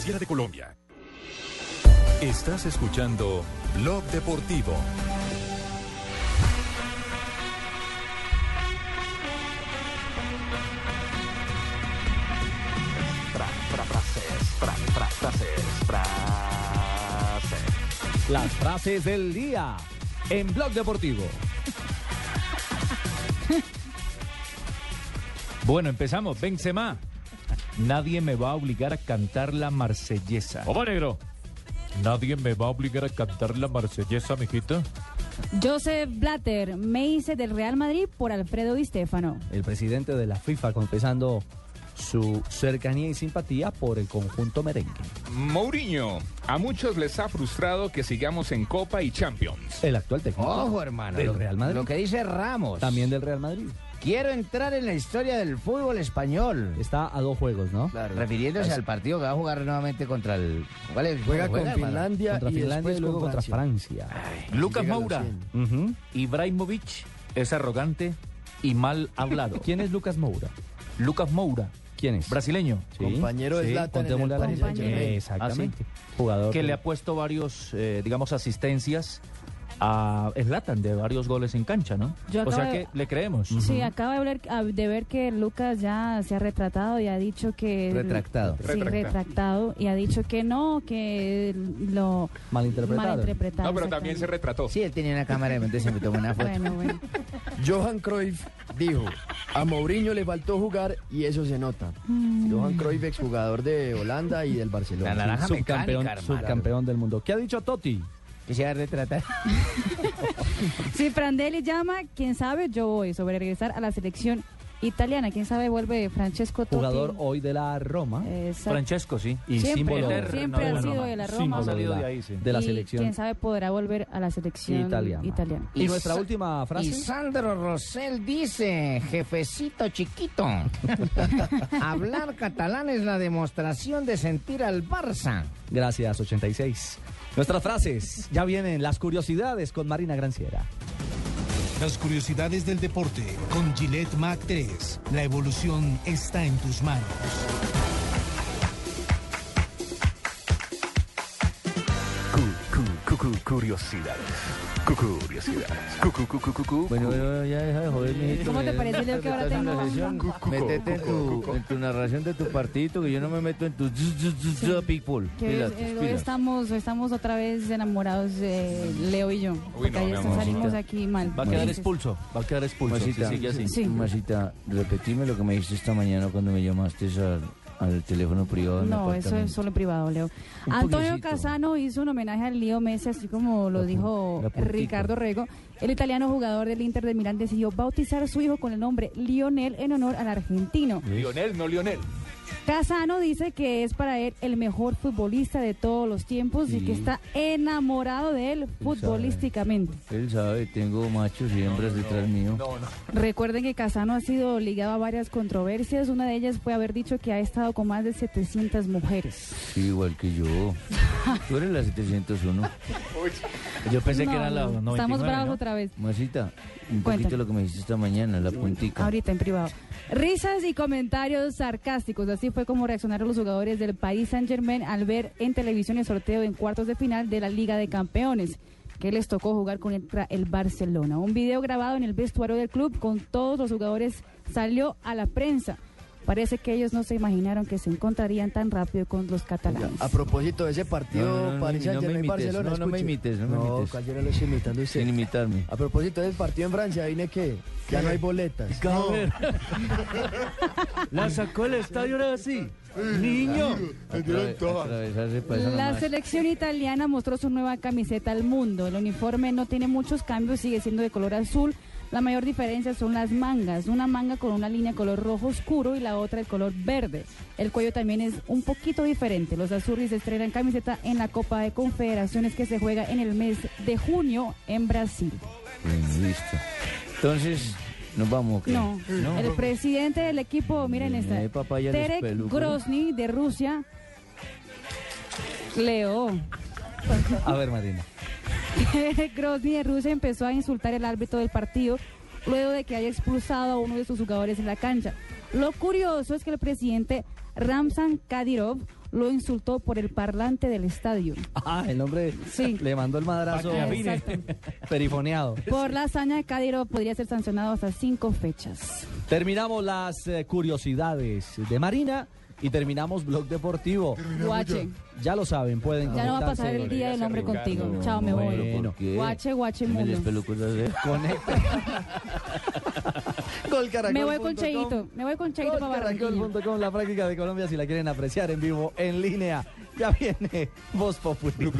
Superfinanciera de Colombia. Estás escuchando Blog Deportivo. Las frases del día en Blog Deportivo. Bueno, empezamos. Benzema. Nadie me va a obligar a cantar la marsellesa. ¿Cómo, negro? Nadie me va a obligar a cantar la marsellesa, mijito. Joseph Blatter, me hice del Real Madrid por Alfredo Di Stefano. El presidente de la FIFA confesando su cercanía y simpatía por el conjunto merengue. Mourinho, a muchos les ha frustrado que sigamos en Copa y Champions. El actual técnico. Ojo, hermano. Del lo- Real Madrid. Lo que dice Ramos. También del Real Madrid. Quiero entrar en la historia del fútbol español. Está a dos juegos, ¿no? Refiriéndose al partido que va a jugar nuevamente contra el. ¿Cuál es? Juega. Finlandia Contra y Finlandia y luego con contra Francia. Francia. Lucas Moura. 100. Ujú. Ibrahimovic es arrogante y mal hablado. ¿Quién es Lucas Moura? Lucas Moura. ¿Quién es? Brasileño. Sí, Compañero de sí, Zlatan en el contémosle a la. Exactamente. Jugador Que que- le ha puesto varios, eh, digamos, asistencias a Slatan de varios goles en cancha, ¿no? Yo o sea de- que le creemos. Sí, acabo de ver, a- de ver que Lucas ya se ha retratado y ha dicho que... Retractado. Sí, Retractado. retractado. Y ha dicho que no, que lo Malinterpretado. malinterpretado. No, pero también se retrató. Sí, él tenía una cámara de mente, se me tomó una foto. Bueno, bueno. Johan Cruyff dijo, a Mourinho le faltó jugar y eso se nota. Mm. Johan Cruyff, exjugador de Holanda y del Barcelona. La naranja subcampeón, mecánica, subcampeón del mundo. ¿Qué ha dicho Totti? Que se va a retratar. Si Prandelli llama, quién sabe, yo voy sobre regresar a la selección italiana. Quién sabe, vuelve Francesco Totti. Jugador hoy de la Roma. Exacto. Francesco, sí. Y Siempre, símbolo, Eterno, siempre ha de la sido de la Roma. Ha salido de ahí, sí. de la Y selección quién sabe, podrá volver a la selección italiana. italiana. Y, Y nuestra última frase. Y Sandro Rosell dice, jefecito chiquito, hablar catalán es la demostración de sentir al Barça. Gracias, 86. Nuestras frases. Ya vienen las curiosidades con Marina Granciera. Las curiosidades del deporte con Gillette Mac 3. La evolución está en tus manos. Curiosidades. Curiosidades. Bueno, bueno, ya deja de joder, mijito. ¿Cómo te parece, Leo, que ahora tengo- Métete en tu, en tu narración de tu partidito, que yo no me meto en tu people. Eh, hoy pilas. estamos, estamos otra vez enamorados, eh, Leo y yo. Porque no, ayer salimos aquí mal. Va a quedar Dices. expulso. Va a quedar expulso. si Masita, sigue así. Sí. Masita, repetime lo que me dijiste esta mañana cuando me llamaste al, al teléfono privado. No, eso es solo privado, Leo. Un Antonio. Casano hizo un homenaje al Leo Messi, así como lo dijo la. Ricardo Rego. El italiano jugador del Inter de Milán decidió bautizar a su hijo con el nombre Lionel en honor al argentino. Lionel, no Lionel. Casano dice que es para él el mejor futbolista de todos los tiempos y Sí. que está enamorado de él futbolísticamente. Él sabe, tengo machos y hembras detrás mío. Recuerden que Casano ha sido ligado a varias controversias. Una de ellas fue haber dicho que ha estado con más de 700 mujeres. Sí, igual que yo. Tú eres la 701. Yo pensé No, que era la no, 99, Estamos bravos ¿no? otra vez. Masita, un Cuéntame. poquito lo que me dijiste esta mañana, la puntica. Ahorita en privado. Risas y comentarios sarcásticos. Así fue como reaccionaron los jugadores del Paris Saint Germain al ver en televisión el sorteo en cuartos de final de la Liga de Campeones que les tocó jugar contra el Barcelona. Un video grabado en el vestuario del club con todos los jugadores salió a la prensa. Parece que ellos no se imaginaron que se encontrarían tan rápido con los catalanes. A propósito de ese partido, No, no, no, no me Barcelona. no, no me imites, no me imites. no lo estoy imitando usted. Sin imitarme. A propósito del partido en Francia, ¿vine qué? Ya no hay boletas. A ver. La sacó el estadio ahora sí. Niño. La selección italiana mostró su nueva camiseta al mundo. El uniforme no tiene muchos cambios, sigue siendo de color azul. La mayor diferencia son las mangas. Una manga con una línea color rojo oscuro y la otra el color verde. El cuello también es un poquito diferente. Los azuris estrenan camiseta en la Copa de Confederaciones que se juega en el mes de junio en Brasil. Listo. Entonces, nos vamos. ¿o qué? No, el presidente del equipo, miren esta, Eh, Terek. Grozny de Rusia. Leo. A ver, Marina. Grozny de Rusia empezó a insultar el árbitro del partido luego de que haya expulsado a uno de sus jugadores en la cancha. Lo curioso es que el presidente Ramzan Kadyrov lo insultó por el parlante del estadio. Ah, el hombre le mandó el madrazo. Exacto. perifoneado. Por la hazaña de Kadyrov podría ser sancionado hasta cinco fechas. Terminamos las eh, curiosidades de Marina y terminamos Blog Deportivo. Guache. Ya lo saben, pueden Ya no va a pasar el día del hombre contigo. Chao, me voy. Bueno, Guache, guache, Me les mundo. Conecta. Me voy con Cheito. Me voy con Cheito para Barranquilla. Golcaracol.com, la práctica de Colombia, si la quieren apreciar en vivo, en línea. Ya viene Voz Popular.